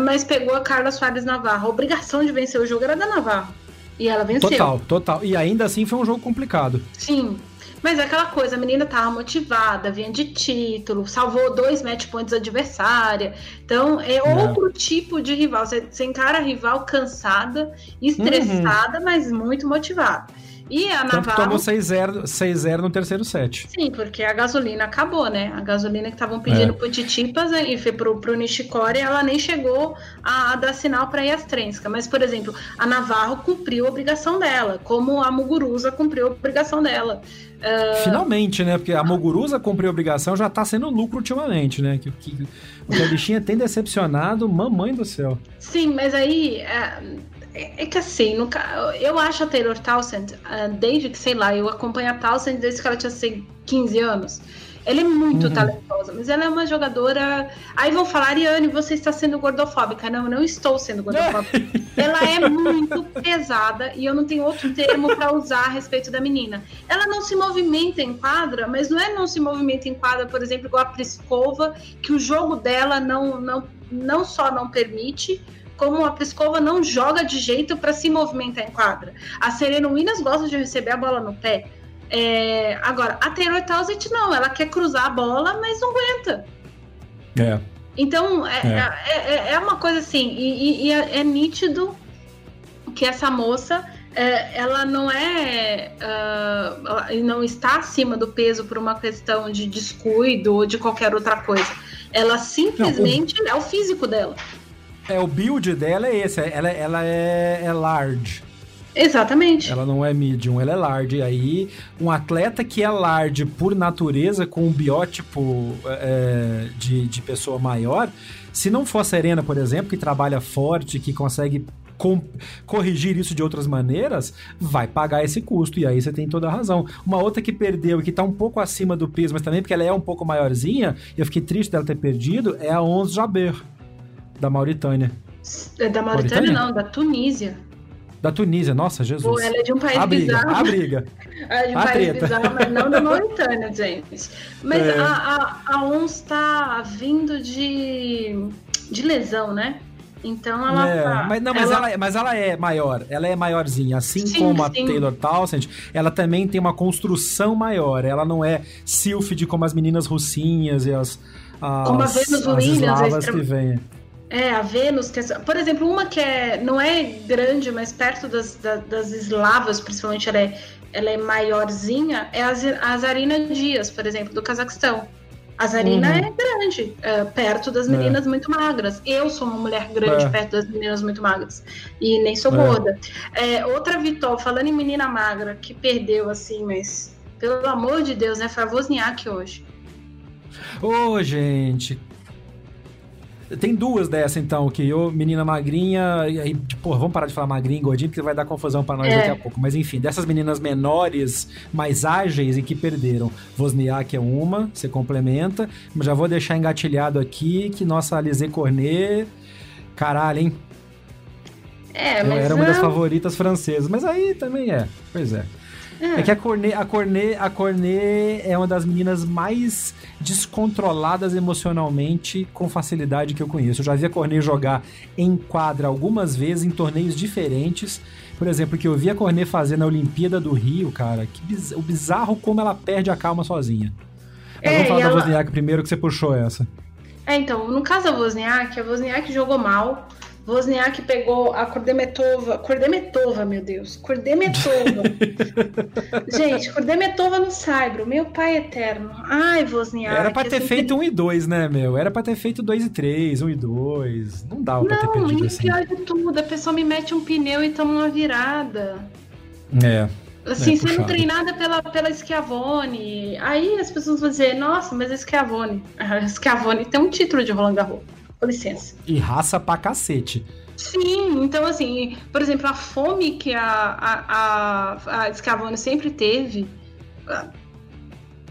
S2: mas pegou a Carla Soares Navarro. A obrigação de vencer o jogo era da Navarro. E ela venceu.
S1: Total, total. E ainda assim foi um jogo complicado.
S2: Sim. Mas é aquela coisa, a menina tava motivada, vinha de título, salvou dois match points adversária. Então, é outro tipo de rival. Você, você encara a rival cansada, estressada, mas muito motivada. E a
S1: Tanto
S2: Navarro...
S1: tomou 6-0 no terceiro set.
S2: Sim, porque a gasolina acabou, né? A gasolina que estavam pedindo
S1: É.
S2: pro Titipas e foi pro, pro Nishikori, ela nem chegou a, a dar sinal para Yastrenska. Mas, por exemplo, a Navarro cumpriu a obrigação dela, como a Muguruza cumpriu a obrigação dela. Ah,
S1: Finalmente, né? Porque a Moguruza cumpriu a obrigação, já tá sendo lucro ultimamente, né? Que, que, o que a bichinha tem decepcionado, mamãe do céu.
S2: Sim, mas aí. É, é que assim, no ca- eu acho a Taylor Townsend, ah, desde que, sei lá, eu acompanho a Townsend desde que ela tinha sei, 15 anos. Ela é muito
S1: Uhum.
S2: talentosa, mas ela é uma jogadora. Aí vão falar, Ariane, você está sendo gordofóbica. Não, eu não estou sendo gordofóbica. ela é muito pesada e eu não tenho outro termo para usar a respeito da menina. Ela não se movimenta em quadra, mas não é não se movimenta em quadra, por exemplo, igual a Pliskova, que o jogo dela não, não, não só não permite, como a Pliskova não joga de jeito para se movimentar em quadra. A Serena Williams gosta de receber a bola no pé. É, agora, a Taylor Townsend não, ela quer cruzar a bola, mas não aguenta.
S1: É.
S2: Então, é,
S1: É.
S2: é. é- é uma coisa assim, e, e- é, é nítido que essa moça, é, ela não é, ela não está acima do peso por uma questão de descuido ou de qualquer outra coisa. Ela simplesmente é o físico dela.
S1: É, o build dela é esse. Ela, ela é, é large.
S2: Exatamente.
S1: Ela não é medium, ela é large. E aí, um atleta que é large por natureza, com um biótipo é, de, de pessoa maior, se não for a Serena, por exemplo, que trabalha forte, que consegue com- corrigir isso de outras maneiras, vai pagar esse custo. E aí você tem toda a razão. Uma outra que perdeu e que tá um pouco acima do peso, mas também porque ela é um pouco maiorzinha, e eu fiquei triste dela ter perdido, é a Ons Jaber, da Mauritânia.
S2: É Da Mauritânia,
S1: Mauritânia?
S2: não, da Tunísia.
S1: Da Tunísia, nossa, Jesus.
S2: Pô, ela é de um país
S1: a briga,
S2: bizarro.
S1: a briga.
S2: É de um
S1: A
S2: país
S1: treta.
S2: bizarro, mas não da Mauritânia, gente. Mas
S1: É.
S2: a, a, a ONS tá vindo de, de lesão, né? Então ela
S1: É,
S2: tá.
S1: mas, não, mas ela... é- mas ela é maior, ela é maiorzinha. Assim
S2: Sim,
S1: como a
S2: sim.
S1: Taylor Townsend, ela também tem uma construção maior. Ela não é sylphid como as meninas russinhas e as. as
S2: Como a Venus Williams, a
S1: eslavas
S2: extrema-
S1: que vêm.
S2: É, a Vênus, que é- por exemplo, uma que é, não é grande, mas perto das, da- das eslavas, principalmente ela é, ela é maiorzinha, é a, Z- a Zarina Dias, por exemplo, do Cazaquistão. A Zarina
S1: Uhum.
S2: é grande, é, perto das meninas muito magras. Eu sou uma mulher grande
S1: É.
S2: perto das meninas muito magras. E nem sou
S1: É.
S2: gorda. É, outra vitória, falando em menina magra, que perdeu assim, mas pelo amor de Deus, né? Foi a Wozniak hoje.
S1: Ô, gente. Tem duas dessa, então, que eu, menina magrinha, e aí, pô, vamos parar de falar magrinha e gordinha, porque vai dar confusão pra nós
S2: É.
S1: daqui a pouco. Mas enfim, dessas meninas menores, mais ágeis e que perderam. Wozniak é uma, você complementa. Mas já vou deixar engatilhado aqui que nossa Alizé Cornet, caralho, hein?
S2: É,
S1: Eu
S2: mas
S1: era uma das favoritas francesas, mas aí também é. Pois é.
S2: É.
S1: É que a Cornet, a Cornet, a Cornet é uma das meninas mais descontroladas emocionalmente com facilidade que eu conheço. Eu já vi a Cornet jogar em quadra algumas vezes em torneios diferentes. Por exemplo, que eu vi a Cornet fazer na Olimpíada do Rio, cara. Que biz- o bizarro como ela perde a calma sozinha. Mas
S2: É,
S1: vamos falar da
S2: ela-
S1: Wozniak primeiro que você puxou essa.
S2: É, então, no caso da Wozniak, a Wozniak jogou mal. Wozniak pegou a Kurdemetova. Kurdemetova, meu Deus. Kurdemetova. Gente, Kurdemetova no Saibro, meu pai eterno. Ai, Wozniak.
S1: Era pra ter
S2: assim,
S1: feito 1 e 2, né, meu? Era pra ter feito 2 e 3, 1 e 2. Não dava pra ter
S2: Não,
S1: perdido
S2: e o
S1: assim.
S2: pior de tudo, a pessoa me mete um pneu e toma uma virada.
S1: É.
S2: Assim,
S1: É,
S2: sendo
S1: puxado.
S2: treinada pela, pela Schiavone. Aí as pessoas vão dizer, nossa, mas a Schiavone. A Schiavone tem um título de Roland Garros. Com licença.
S1: E raça pra cacete.
S2: Sim, então assim, por exemplo, a fome que a, a, a, a sempre teve, ah,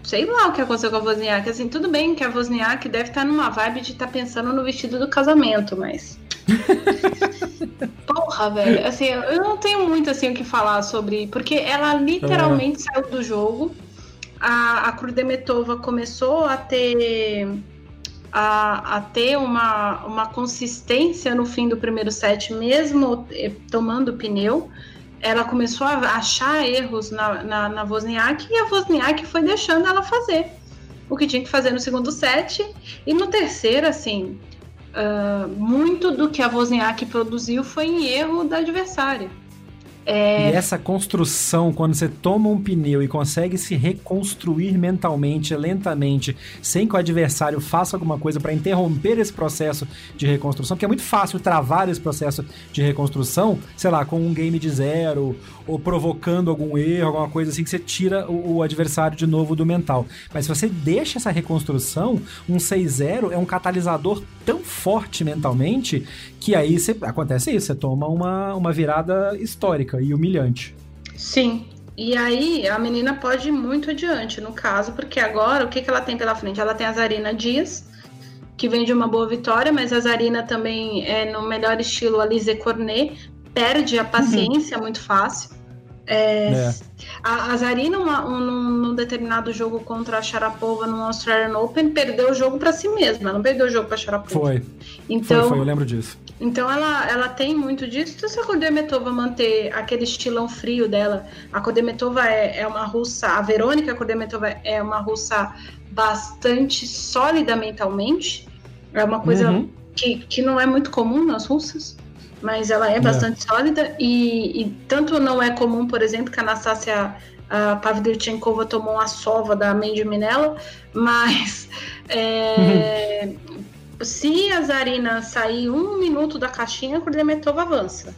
S2: sei lá o que aconteceu com a Wozniak, assim, tudo bem que a Wozniak deve estar numa vibe de estar pensando no vestido do casamento, mas... Porra, velho, assim, eu não tenho muito assim o que falar sobre, porque ela literalmente saiu do jogo, a, a Kurdemetova começou a ter a, a ter uma, uma consistência no fim do primeiro set, mesmo eh, tomando pneu. Ela começou a achar erros na, na, na Wozniak e a Wozniak foi deixando ela fazer o que tinha que fazer no segundo set. E no terceiro, assim, ah, muito do que a Wozniak produziu foi em erro da adversária.
S1: É... E essa construção, quando você toma um pneu e consegue se reconstruir mentalmente, lentamente, sem que o adversário faça alguma coisa para interromper esse processo de reconstrução, porque é muito fácil travar esse processo de reconstrução, sei lá, com um game de zero, ou provocando algum erro, alguma coisa assim, que você tira o, o adversário de novo do mental. Mas se você deixa essa reconstrução, um 6-0 é um catalisador tão forte mentalmente que aí você, acontece isso, você toma uma, uma virada histórica e humilhante.
S2: Sim. E aí a menina pode ir muito adiante, no caso, porque agora o que, que ela tem pela frente? Ela tem a Zarina Dias, que vem de uma boa vitória, mas a Zarina também é no melhor estilo Alize Cornet, perde a uhum. paciência uhum. muito fácil. É, é. A, a Zarina, uma, um, num determinado jogo contra a Sharapova no Australian Open, perdeu o jogo para si mesma, não perdeu o jogo para Sharapova.
S1: Foi. Então, foi, foi, eu lembro disso.
S2: Então ela, ela tem muito disso. Então, se a Kodemetova manter aquele estilão frio dela, a Kodemetova é, é uma russa, a Verônica Kodemetova é uma russa bastante sólida mentalmente. É uma coisa uhum. que, que não é muito comum nas russas mas ela é, é. bastante sólida e, e, tanto não é comum, por exemplo, que a Anastasia a Pavlyuchenkova tomou uma sova da Mandy Minella, mas é, uhum. se a Zarina sair um minuto da caixinha, a Kurdemetova avança.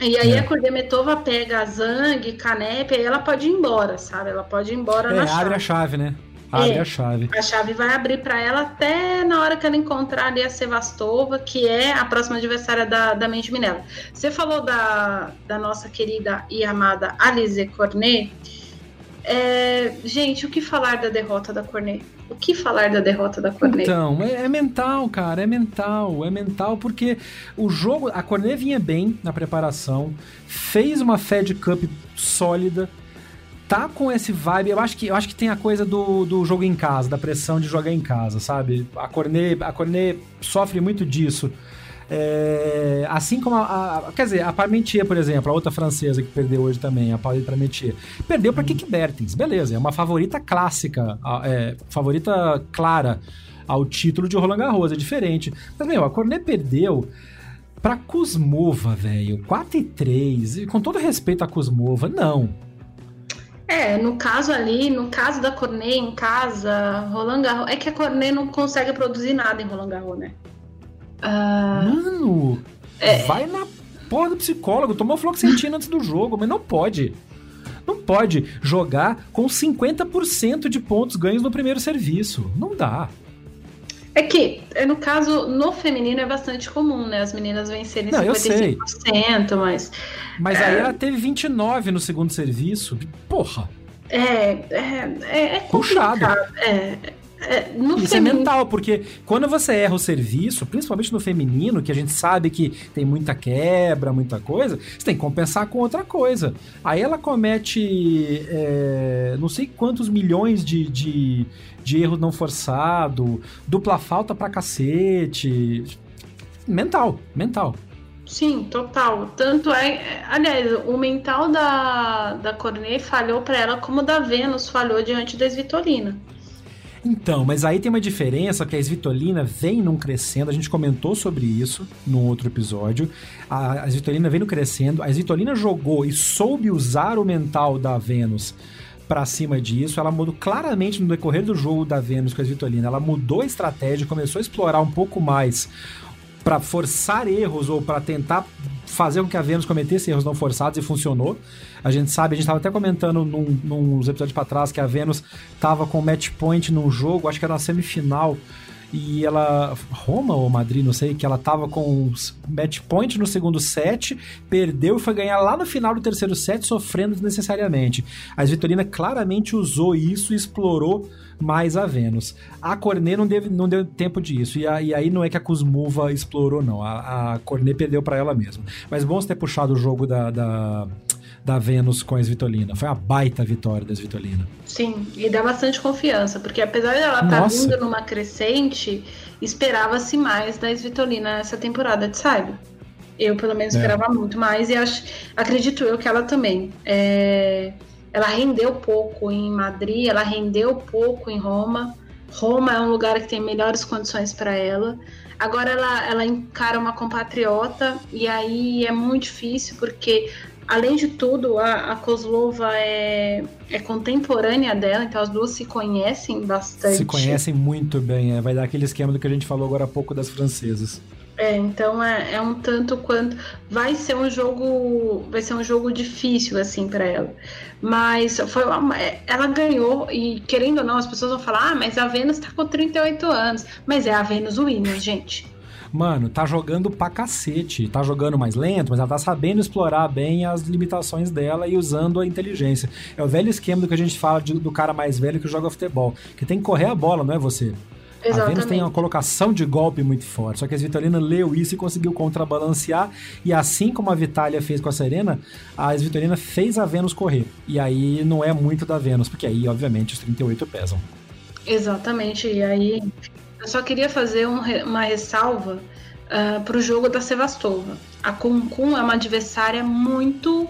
S2: E aí é. a Kurdemetova pega a Zang, Canep, aí ela pode ir embora, sabe? Ela pode ir embora
S1: é,
S2: na
S1: chave. abre a chave, né? Abre é, a chave.
S2: A chave vai abrir para ela até na hora que ela encontrar ali a Sevastova, que é a próxima adversária da, da Mente Minella. Você falou da, da nossa querida e amada Alize Cornet. É, gente, o que falar da derrota da Cornet? O que falar da derrota da Cornet?
S1: Então, é, é, mental, cara, é mental. É mental porque o jogo. A Cornet vinha bem na preparação, fez uma Fed Cup sólida, tá com esse vibe. Eu acho que, eu acho que tem a coisa do, do jogo em casa, da pressão de jogar em casa, sabe? A Cornet, a Cornet sofre muito disso. É, assim como a, a, Quer dizer, a Parmentier, por exemplo, a outra francesa que perdeu hoje também, a Pauline Parmentier, perdeu para Kiki Bertens, beleza, é uma favorita clássica, é, favorita clara ao título de Roland Garros, é diferente. Mas, meu, a Cornet perdeu pra Kuzmova, velho, 4 e 3, e com todo respeito a Kuzmova, não.
S2: É, no caso ali, no caso da Cornet em casa, Roland Garros, é que a Cornet não consegue produzir nada em Roland Garros, né?
S1: Uh, Mano, é... vai na porra do psicólogo, tomou fluoxetina antes do jogo, mas não pode. Não pode jogar com 50% de pontos ganhos no primeiro serviço. Não dá.
S2: É que, é, no caso, no feminino é bastante comum, né? As meninas vencerem Não, 55%, mas.
S1: Mas é... aí ela teve 29 no segundo serviço. Porra!
S2: É, é, é, é Puxado. É,
S1: é, Isso é feminino... é mental, porque quando você erra o serviço, principalmente no feminino, que a gente sabe que tem muita quebra, muita coisa, você tem que compensar com outra coisa. Aí ela comete é, não sei quantos milhões de, de de erro não forçado, dupla falta pra cacete. Mental, mental.
S2: Sim, total. Tanto é. Aliás, o mental da, da Cornet falhou para ela como o da Vênus falhou diante da Svitolina.
S1: Então, mas aí tem uma diferença que a Svitolina vem num crescendo, a gente comentou sobre isso no outro episódio. A, a Svitolina vem no crescendo, a Svitolina jogou e soube usar o mental da Vênus para cima disso. Ela mudou claramente no decorrer do jogo da Vênus com a Svitolina. Ela mudou a estratégia, começou a explorar um pouco mais para forçar erros ou para tentar fazer com que a Vênus cometesse erros não forçados e funcionou. A gente sabe, a gente estava até comentando num, nos episódios para trás que a Vênus estava com match point num jogo, acho que era na semifinal e ela. Roma ou Madrid, não sei, que ela tava com match point no segundo set, perdeu e foi ganhar lá no final do terceiro set, sofrendo desnecessariamente. A Vitorina claramente usou isso e explorou mais a Vênus. A Cornet não, deve, não deu tempo disso. E, a, e aí não é que a Kuzmova explorou, não. A, a Cornet perdeu para ela mesma. Mas bom você ter puxado o jogo da, da da Vênus com a Svitolina. Foi uma baita vitória da Svitolina.
S2: Sim, e dá bastante confiança, porque apesar dela estar tá vindo numa crescente, esperava-se mais da Svitolina nessa temporada de Saibro. Eu, pelo menos, é. esperava muito mais e acho, acredito eu que ela também. É, ela rendeu pouco em Madrid, ela rendeu pouco em Roma. Roma é um lugar que tem melhores condições para ela. Agora ela, ela encara uma compatriota e aí é muito difícil porque Além de tudo, a, a Kozlova é, é contemporânea dela, então as duas se conhecem bastante.
S1: Se conhecem muito bem, é. vai dar aquele esquema do que a gente falou agora há pouco das francesas.
S2: É, então é, é um tanto quanto vai ser um jogo, vai ser um jogo difícil assim para ela. Mas foi uma, é, ela ganhou e querendo ou não as pessoas vão falar: "Ah, mas a Venus tá com 38 anos". Mas é a Venus Williams, gente.
S1: Mano, tá jogando pra cacete. Tá jogando mais lento, mas ela tá sabendo explorar bem as limitações dela e usando a inteligência. É o velho esquema do que a gente fala de, do cara mais velho que joga futebol. Que tem que correr a bola, não é você. Exatamente. A Venus tem uma colocação de golpe muito forte, só que a Vitorina leu isso e conseguiu contrabalancear, e assim como a Vitália fez com a Serena, a Vitorina fez a Venus correr. E aí não é muito da Venus, porque aí, obviamente, os 38 pesam.
S2: Exatamente, e aí eu só queria fazer um, uma ressalva uh, ah, para o jogo da Sevastova. A Kun Kun é uma adversária muito uh,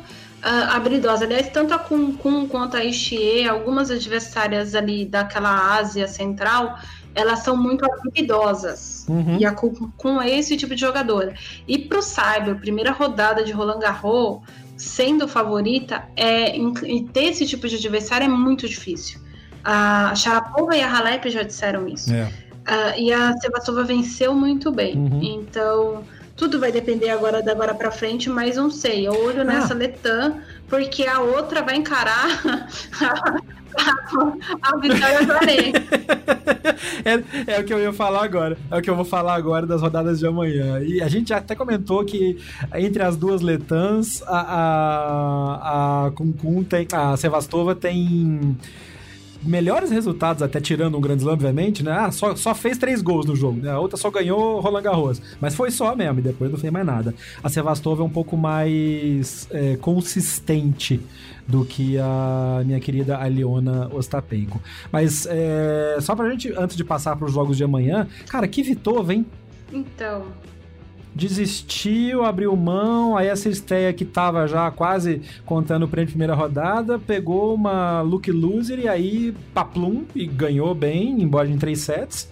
S2: habilidosa. Aliás, tanto a Kun Kun quanto a Ishie, algumas adversárias ali daquela Ásia Central, elas são muito habilidosas. Uhum. E a com esse tipo de jogadora. E para o Cyber, primeira rodada de Roland Garros, sendo favorita, é, e ter esse tipo de adversário é muito difícil. A Sharapova e a Halep já disseram isso. É. Uh, e a Sevastova venceu muito bem. Uhum. Então, tudo vai depender agora da agora para frente, mas não sei. Eu olho ah. nessa Letã, porque a outra vai encarar a Vitória do
S1: é, é o que eu ia falar agora. É o que eu vou falar agora das rodadas de amanhã. E a gente até comentou que entre as duas Letãs, a, a, a Kunkun tem. A Sevastova tem melhores resultados, até tirando um grande slam, obviamente, né? Ah, só, só fez três gols no jogo, né? A outra só ganhou Roland Garros. Mas foi só mesmo, e depois não fez mais nada. A Sevastova é um pouco mais é, consistente do que a minha querida Aliona Ostapenko. Mas é, só pra gente, antes de passar para os jogos de amanhã, cara, que Vitova, hein?
S2: Então,
S1: desistiu, abriu mão, aí essa estreia que tava já quase contando o prêmio de primeira rodada, pegou uma look loser e aí paplum e ganhou bem, embora em três sets.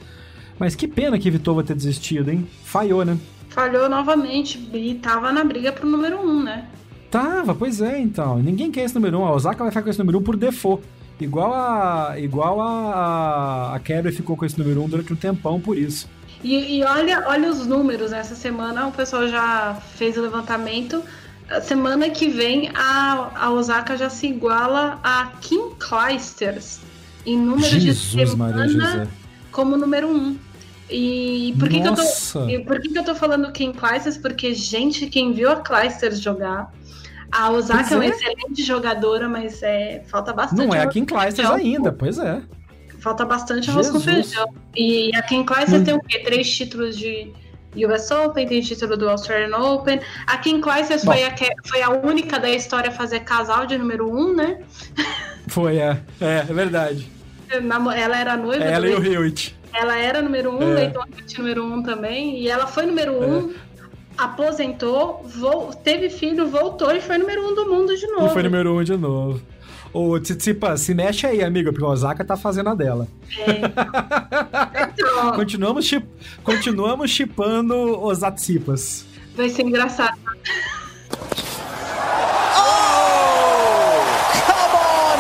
S1: Mas que pena que Vitova ter desistido, hein? Falhou, né?
S2: Falhou novamente e tava na briga pro número um, né?
S1: Tava, pois é, então. Ninguém quer esse número um. A Osaka vai ficar com esse número um por default. Igual a. Igual a. A Kerber ficou com esse número um durante um tempão por isso.
S2: E, e, olha, olha os números. Essa semana o pessoal já fez o levantamento. A semana que vem a, a Osaka já se iguala a Kim Clijsters em número Jesus, de semana como número um. E por que, que eu tô, e por que, que eu tô falando Kim Clijsters? Porque, gente, quem viu a Clijsters jogar, a Osaka é. é uma excelente jogadora, mas é, falta bastante.
S1: Não é a Kim Clijsters ainda, pois é.
S2: Falta bastante arroz Jesus. com feijão. E a Kim Clijsters hum. tem o quê? Três títulos de US Open, tem título do Australian Open. A Kim Clijsters foi a, foi a única da história a fazer casal de número um, né?
S1: Foi, é. É, é verdade.
S2: Ela era noiva.
S1: Ela e o Hewitt.
S2: Ela era número um, é. Leiton número um também. E ela foi número é. Aposentou, teve filho, voltou e foi número um do mundo de novo.
S1: E foi número um de novo. Ô, Tsitsipa, se mexe aí, amiga, porque o Osaka tá fazendo a dela. É. Então... continuamos, chip, continuamos chipando os Atsipas.
S2: Vai ser engraçado.
S1: Oh! Come on!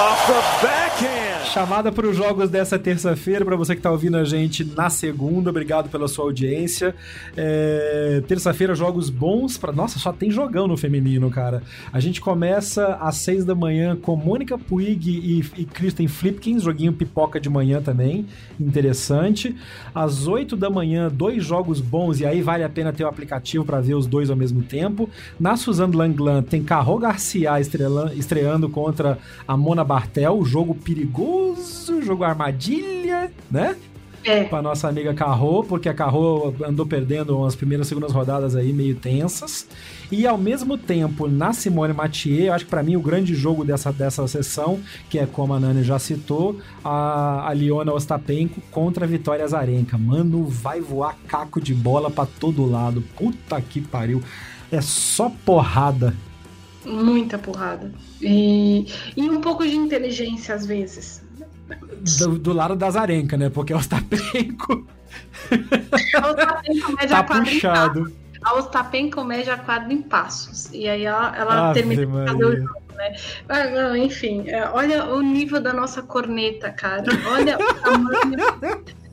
S1: Off the backhand! Chamada para os jogos dessa terça-feira, para você que está ouvindo a gente na segunda, obrigado pela sua audiência. É, terça-feira, jogos bons para. Nossa, só tem jogão no feminino, cara. A gente começa às seis da manhã com Mônica Puig e, e Kristen Flipkins, joguinho pipoca de manhã também, interessante. Às oito da manhã, dois jogos bons, e aí vale a pena ter o aplicativo para ver os dois ao mesmo tempo. Na Suzanne Langlan tem Carro Garcia estreando contra a Mona Bartel, jogo perigoso perigoso, jogo armadilha, né? É. Pra nossa amiga Carro, porque a Carro andou perdendo umas primeiras segundas rodadas aí meio tensas. E ao mesmo tempo, na Simone Mathieu, eu acho que para mim o grande jogo dessa, dessa sessão, que é como a Nani já citou, a, a Liona Ostapenko contra a Vitória Zarenka. Mano, vai voar caco de bola para todo lado. Puta que pariu. É só porrada.
S2: Muita porrada. E, e um pouco de inteligência às vezes
S1: do, do lado da Zarenka, né? Porque o Ostapenko.
S2: O Ostapenko mede tá
S1: puxado.
S2: a Ostapenko mede a quadra em passos. E aí ela, ela termina de fazer o jogo, né? Mas, não, enfim, é, olha o nível da nossa corneta, cara. Olha o tamanho.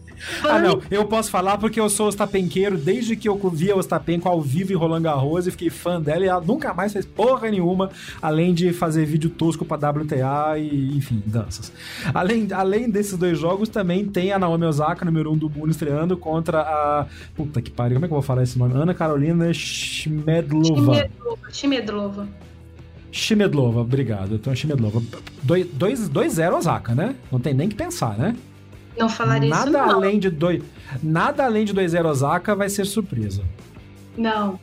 S1: Ah, não. Eu posso falar porque eu sou ostapenqueiro desde que eu via Ostapenko ao vivo em Roland Garros e fiquei fã dela e ela nunca mais fez porra nenhuma, além de fazer vídeo tosco pra WTA e, enfim, danças. Além, além desses dois jogos, também tem a Naomi Osaka, número um do mundo, estreando contra a... Puta que pariu, como é que eu vou falar esse nome? Ana Carolina Shmedlova.
S2: Shmedlova.
S1: Shmedlova, obrigado. Então, Shmedlova. 2-0 Osaka, né? Não tem nem que pensar, né?
S2: Não falaria
S1: nada
S2: isso, não.
S1: Além de dois, nada além de 2-0 Osaka vai ser surpresa.
S2: Não.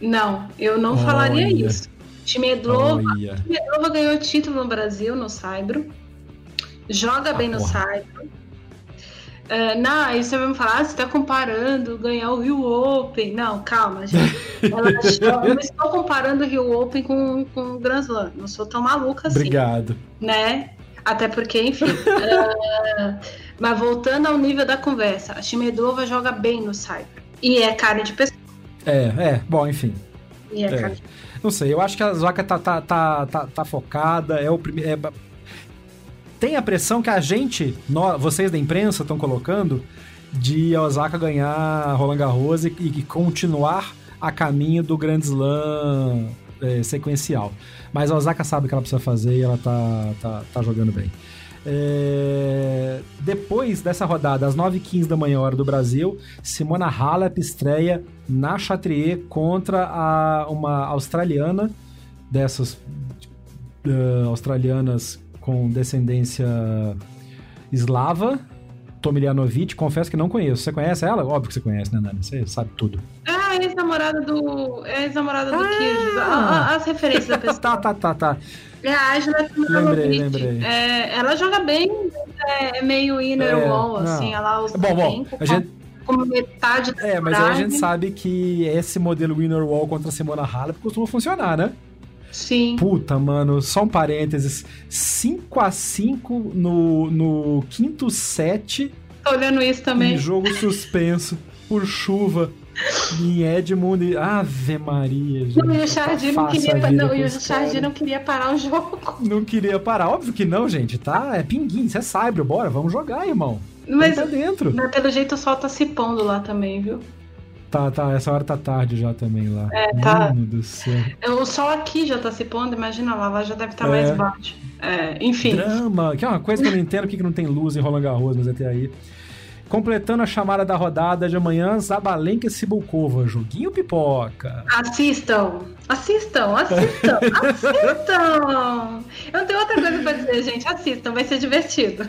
S2: Não, eu não Olha. falaria isso. Timedlova, Timedlova ganhou título no Brasil, no Saibro. Joga ah, bem porra. no Saibro. Uh, não, aí você vai me falar, ah, você tá comparando ganhar o Rio Open. Não, calma, gente. Eu não estou comparando o Rio Open com, com o Grand Slam. Não sou tão maluca assim.
S1: Obrigado.
S2: Né? Até porque, enfim. uh, mas voltando ao nível da conversa, a Shimedova joga bem no Cyber. E é carne de pessoa.
S1: É, é, bom, enfim.
S2: E é, é. de
S1: Não sei, eu acho que a Zoka tá, tá, tá, tá, tá focada, é o primeiro. É... Tem a pressão que a gente, nós, vocês da imprensa, estão colocando de a Osaka ganhar Roland Garros e, e continuar a caminho do Grand Slam é, sequencial. Mas a Osaka sabe o que ela precisa fazer e ela tá, tá, tá jogando bem. É... Depois dessa rodada, às 9h15 da manhã, hora do Brasil, Simona Halep estreia na Chatrier contra a, uma australiana, dessas uh, australianas com descendência eslava, Tomilianovic, confesso que não conheço. Você conhece ela? Óbvio que você conhece, né, Nana? Você sabe tudo.
S2: Ah, ex-namorada do. Ex-namorada do ah, As referências da pessoa.
S1: tá, tá, tá, tá.
S2: É a Angela
S1: Lembrei, lembrei.
S2: É, ela joga bem, é, é meio inner é, wall, assim, ela usa bom, bom,
S1: a gente...
S2: como metade da
S1: É, mas aí a gente sabe que esse modelo inner wall contra a Simona Halep costuma funcionar, né?
S2: Sim.
S1: Puta, mano, só um parênteses. 5 a 5 no, no quinto set.
S2: Tô olhando isso também.
S1: Em jogo suspenso por chuva em Edmund. Ave Maria, gente.
S2: Não, e o Chardy não queria, não, e o Chardy não queria parar o jogo.
S1: Não queria parar. Óbvio que não, gente. Tá? É pinguim, isso é cyber. Bora, vamos jogar, irmão.
S2: Mas tá dentro. Mas pelo jeito o sol tá se pondo lá também, viu?
S1: Tá, tá, essa hora tá tarde já também lá.
S2: É, tá.
S1: Mano do céu.
S2: O sol aqui já tá se pondo, imagina lá, lá já deve estar tá é. mais baixo. É, enfim.
S1: Drama, que é uma coisa que eu não entendo, que não tem luz em Roland Garros, mas até aí. Completando a chamada da rodada de amanhã, Zabalenka e Cibulcova, joguinho pipoca.
S2: Assistam, assistam, assistam, assistam. Eu não tenho outra coisa pra dizer, gente, assistam, vai ser divertido.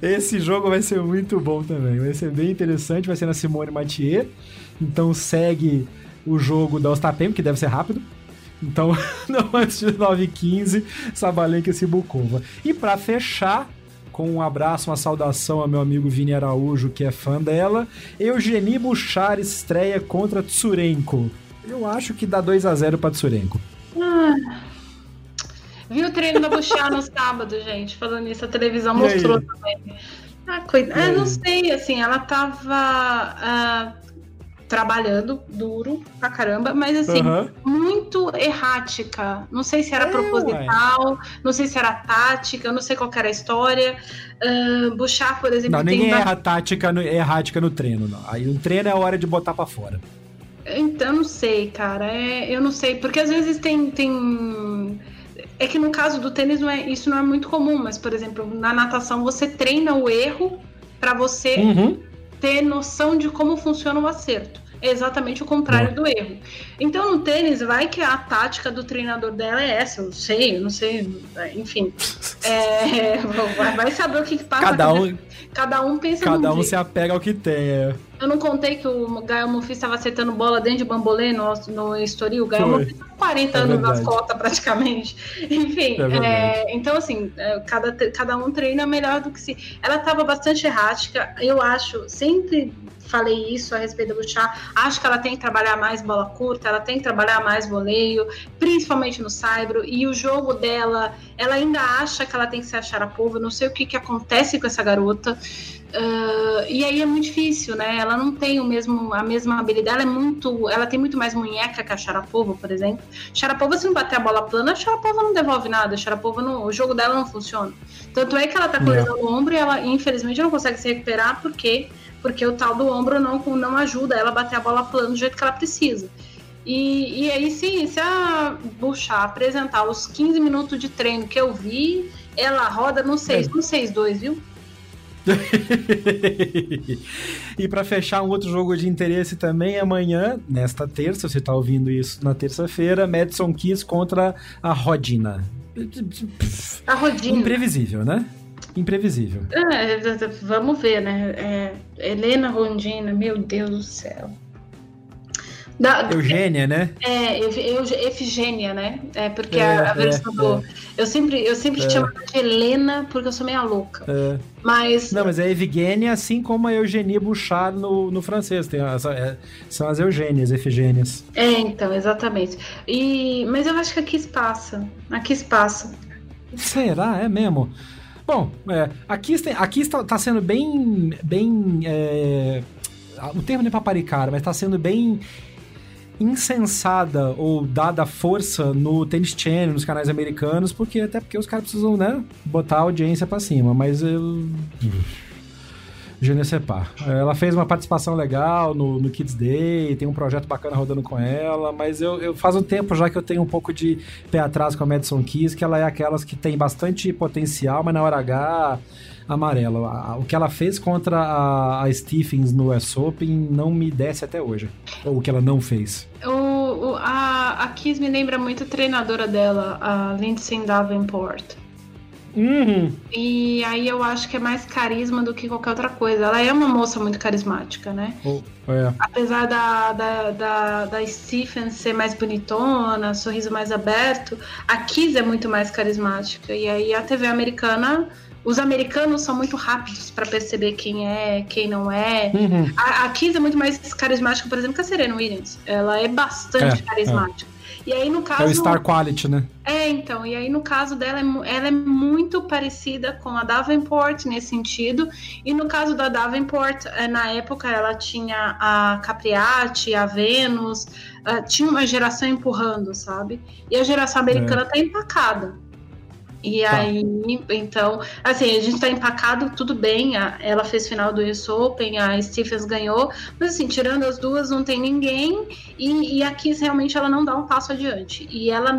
S1: Esse jogo vai ser muito bom também, vai ser bem interessante, vai ser na Simone Mathieu. Então segue o jogo da Ostapem, que deve ser rápido. Então, não antes de 9h15, Sabalenka e Cibulcova. E para fechar, com um abraço, uma saudação ao meu amigo Vini Araújo, que é fã dela. Eugenie Buchar estreia contra Tsurenko. Eu acho que dá 2 a 0 para Tsurenko.
S2: Ah. Vi o treino da Buchar no sábado, gente. Falando isso, a televisão mostrou também. Ah, coisa... ah, não sei, assim, ela tava. Uh trabalhando duro pra caramba, mas assim, uhum. muito errática. Não sei se era é, proposital, ué. não sei se era tática, não sei qual era a história. Uh, Bouchard, por exemplo.
S1: Não, ninguém erra tática, no, errática no treino, não. Aí no treino é a hora de botar para fora.
S2: Então, não sei, cara. É, eu não sei, porque às vezes tem. tem... É que no caso do tênis não é, isso não é muito comum, mas, por exemplo, na natação você treina o erro para você uhum. ter noção de como funciona o acerto é exatamente o contrário do erro. Então, no tênis, vai que a tática do treinador dela é essa, eu sei, eu não sei, enfim. É, vai saber o que, que passa.
S1: Cada um,
S2: cada um pensa
S1: Cada um jeito. se apega ao que tem. É.
S2: Eu não contei que o Gael Monfils estava acertando bola dentro de bambolê no, no Estoril. O Gael Monfils tá 40 é anos nas costas, praticamente. Enfim, é é, então, assim, é, cada, cada um treina melhor do que se. Ela estava bastante errática, eu acho, sempre falei isso a respeito da Bouchard. Acho que ela tem que trabalhar mais bola curta, ela tem que trabalhar mais voleio, principalmente no saibro. E o jogo dela, ela ainda acha que ela tem que ser a Sharapova. Não sei o que, que acontece com essa garota. Uh, e aí é muito difícil, né? Ela não tem o mesmo, a mesma habilidade, ela é muito. Ela tem muito mais munheca que a Sharapova, por exemplo. Sharapova, se não bater a bola plana, a Sharapova não devolve nada. A Sharapova não, o jogo dela não funciona. Tanto é que ela tá com lesão no ombro e ela, infelizmente, não consegue se recuperar porque, porque o tal do ombro não, não ajuda ela a bater a bola plana do jeito que ela precisa. E, e aí, sim, se a Buchar apresentar os 15 minutos de treino que eu vi, ela roda no 6, é. no 6-2, viu?
S1: e para fechar um outro jogo de interesse também, amanhã, nesta terça, você está ouvindo isso na terça-feira, Madison Keys contra a Rodina.
S2: A Rodina.
S1: Imprevisível, né? Imprevisível.
S2: É, vamos ver, né? É, Helena Rondina, meu Deus do céu.
S1: Da, Eugênia, né?
S2: É, Efigênia, né? É, porque é, a, a, versão é, do. É. Eu sempre, eu sempre é. chamo de Helena porque eu sou meio louca. É. Mas.
S1: Não, mas é Evgênia, assim como a Eugenie Bouchard no, no francês. Tem é, são as Eugênias, Efigênias.
S2: É, então, exatamente. E, mas eu acho que aqui passa. Aqui passa.
S1: Será? É mesmo? Bom, é, aqui, aqui está, tá sendo bem. bem é, o termo não é paparicara, mas está sendo bem insensada ou dada força no Tennis Channel, nos canais americanos, porque até porque os caras precisam, né, botar a audiência para cima, mas eu Sais pas. Ela fez uma participação legal no, no Kids Day, tem um projeto bacana rodando com ela, mas eu, eu faz um tempo já que eu tenho um pouco de pé atrás com a Madison Keys, que ela é aquelas que tem bastante potencial, mas na hora H amarela. O que ela fez contra a, a Stephens no US Open não me desce até hoje. Ou o que ela não fez.
S2: O, o, a, a Kiss me lembra muito a treinadora dela, a Lindsay Davenport.
S1: Uhum.
S2: E aí eu acho que é mais carisma do que qualquer outra coisa. Ela é uma moça muito carismática, né?
S1: Oh, é.
S2: Apesar da, da, da, da Stephen ser mais bonitona, sorriso mais aberto, a Kiss é muito mais carismática. E aí a TV americana os americanos são muito rápidos para perceber quem é, quem não é. Uhum. A, a Kiss é muito mais carismática, por exemplo, que a Serena Williams. Ela é bastante é, carismática. É. E aí, no caso. É
S1: o Star Quality, né?
S2: É, então. E aí, no caso dela, é ela é muito parecida com a Davenport nesse sentido. E no caso da Davenport, é, na época, ela tinha a Capriati, a Venus, uh, tinha uma geração empurrando, sabe? E a geração americana é. tá empacada. E tá. aí, então, assim, a gente tá empacado, tudo bem. A, ela fez final do US Open, a Stephens ganhou, mas assim, tirando as duas, não tem ninguém. E, e a Kiss realmente ela não dá um passo adiante. E ela,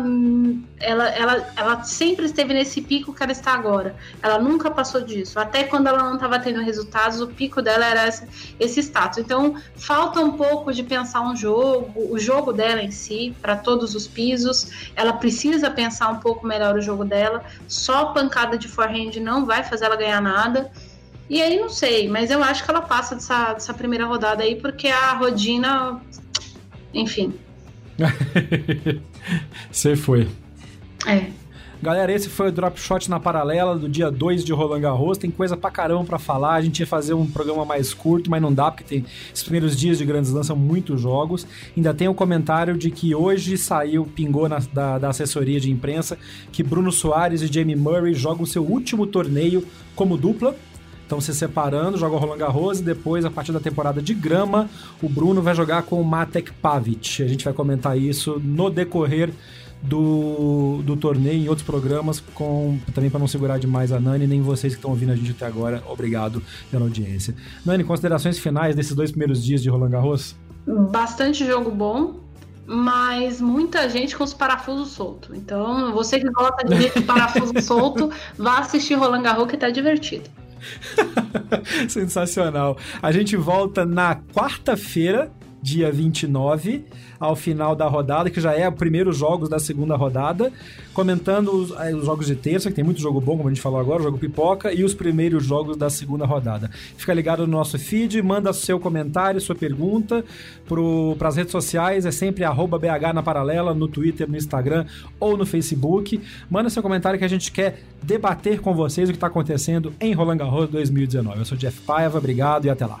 S2: ela, ela, ela sempre esteve nesse pico que ela está agora. Ela nunca passou disso. Até quando ela não estava tendo resultados, o pico dela era esse, esse status. Então, falta um pouco de pensar um jogo, o jogo dela em si, para todos os pisos. Ela precisa pensar um pouco melhor o jogo dela só pancada de forehand não vai fazer ela ganhar nada. E aí não sei, mas eu acho que ela passa dessa, dessa primeira rodada aí, porque a Rodina, enfim.
S1: Você foi.
S2: É.
S1: Galera, esse foi o Drop Shot na paralela do dia 2 de Roland Garros. Tem coisa pra caramba pra falar. A gente ia fazer um programa mais curto, mas não dá, porque tem os primeiros dias de grandes lançam muitos jogos. Ainda tem o um comentário de que hoje saiu, pingou na, da, da assessoria de imprensa, que Bruno Soares e Jamie Murray jogam seu último torneio como dupla estão se separando, joga o Roland Garros e depois, a partir da temporada de grama, o Bruno vai jogar com o Matek Pavic. A gente vai comentar isso no decorrer do, do torneio em outros programas, com também para não segurar demais a Nani, nem vocês que estão ouvindo a gente até agora. Obrigado pela audiência. Nani, considerações finais desses dois primeiros dias de Roland Garros?
S2: Bastante jogo bom, mas muita gente com os parafusos soltos. Então, você que gosta de ver parafuso solto, vá assistir Roland Garros que tá divertido.
S1: Sensacional. A gente volta na quarta-feira dia 29, ao final da rodada, que já é o primeiro jogos da segunda rodada, comentando os, eh, os, jogos de terça, que tem muito jogo bom, como a gente falou agora, o jogo pipoca, e os primeiros jogos da segunda rodada. Fica ligado no nosso feed, manda seu comentário, sua pergunta para as redes sociais, é sempre BH na paralela, no Twitter, no Instagram ou no Facebook. Manda seu comentário que a gente quer debater com vocês o que está acontecendo em Roland Garros 2019. Eu sou Jeff Paiva, obrigado e até lá.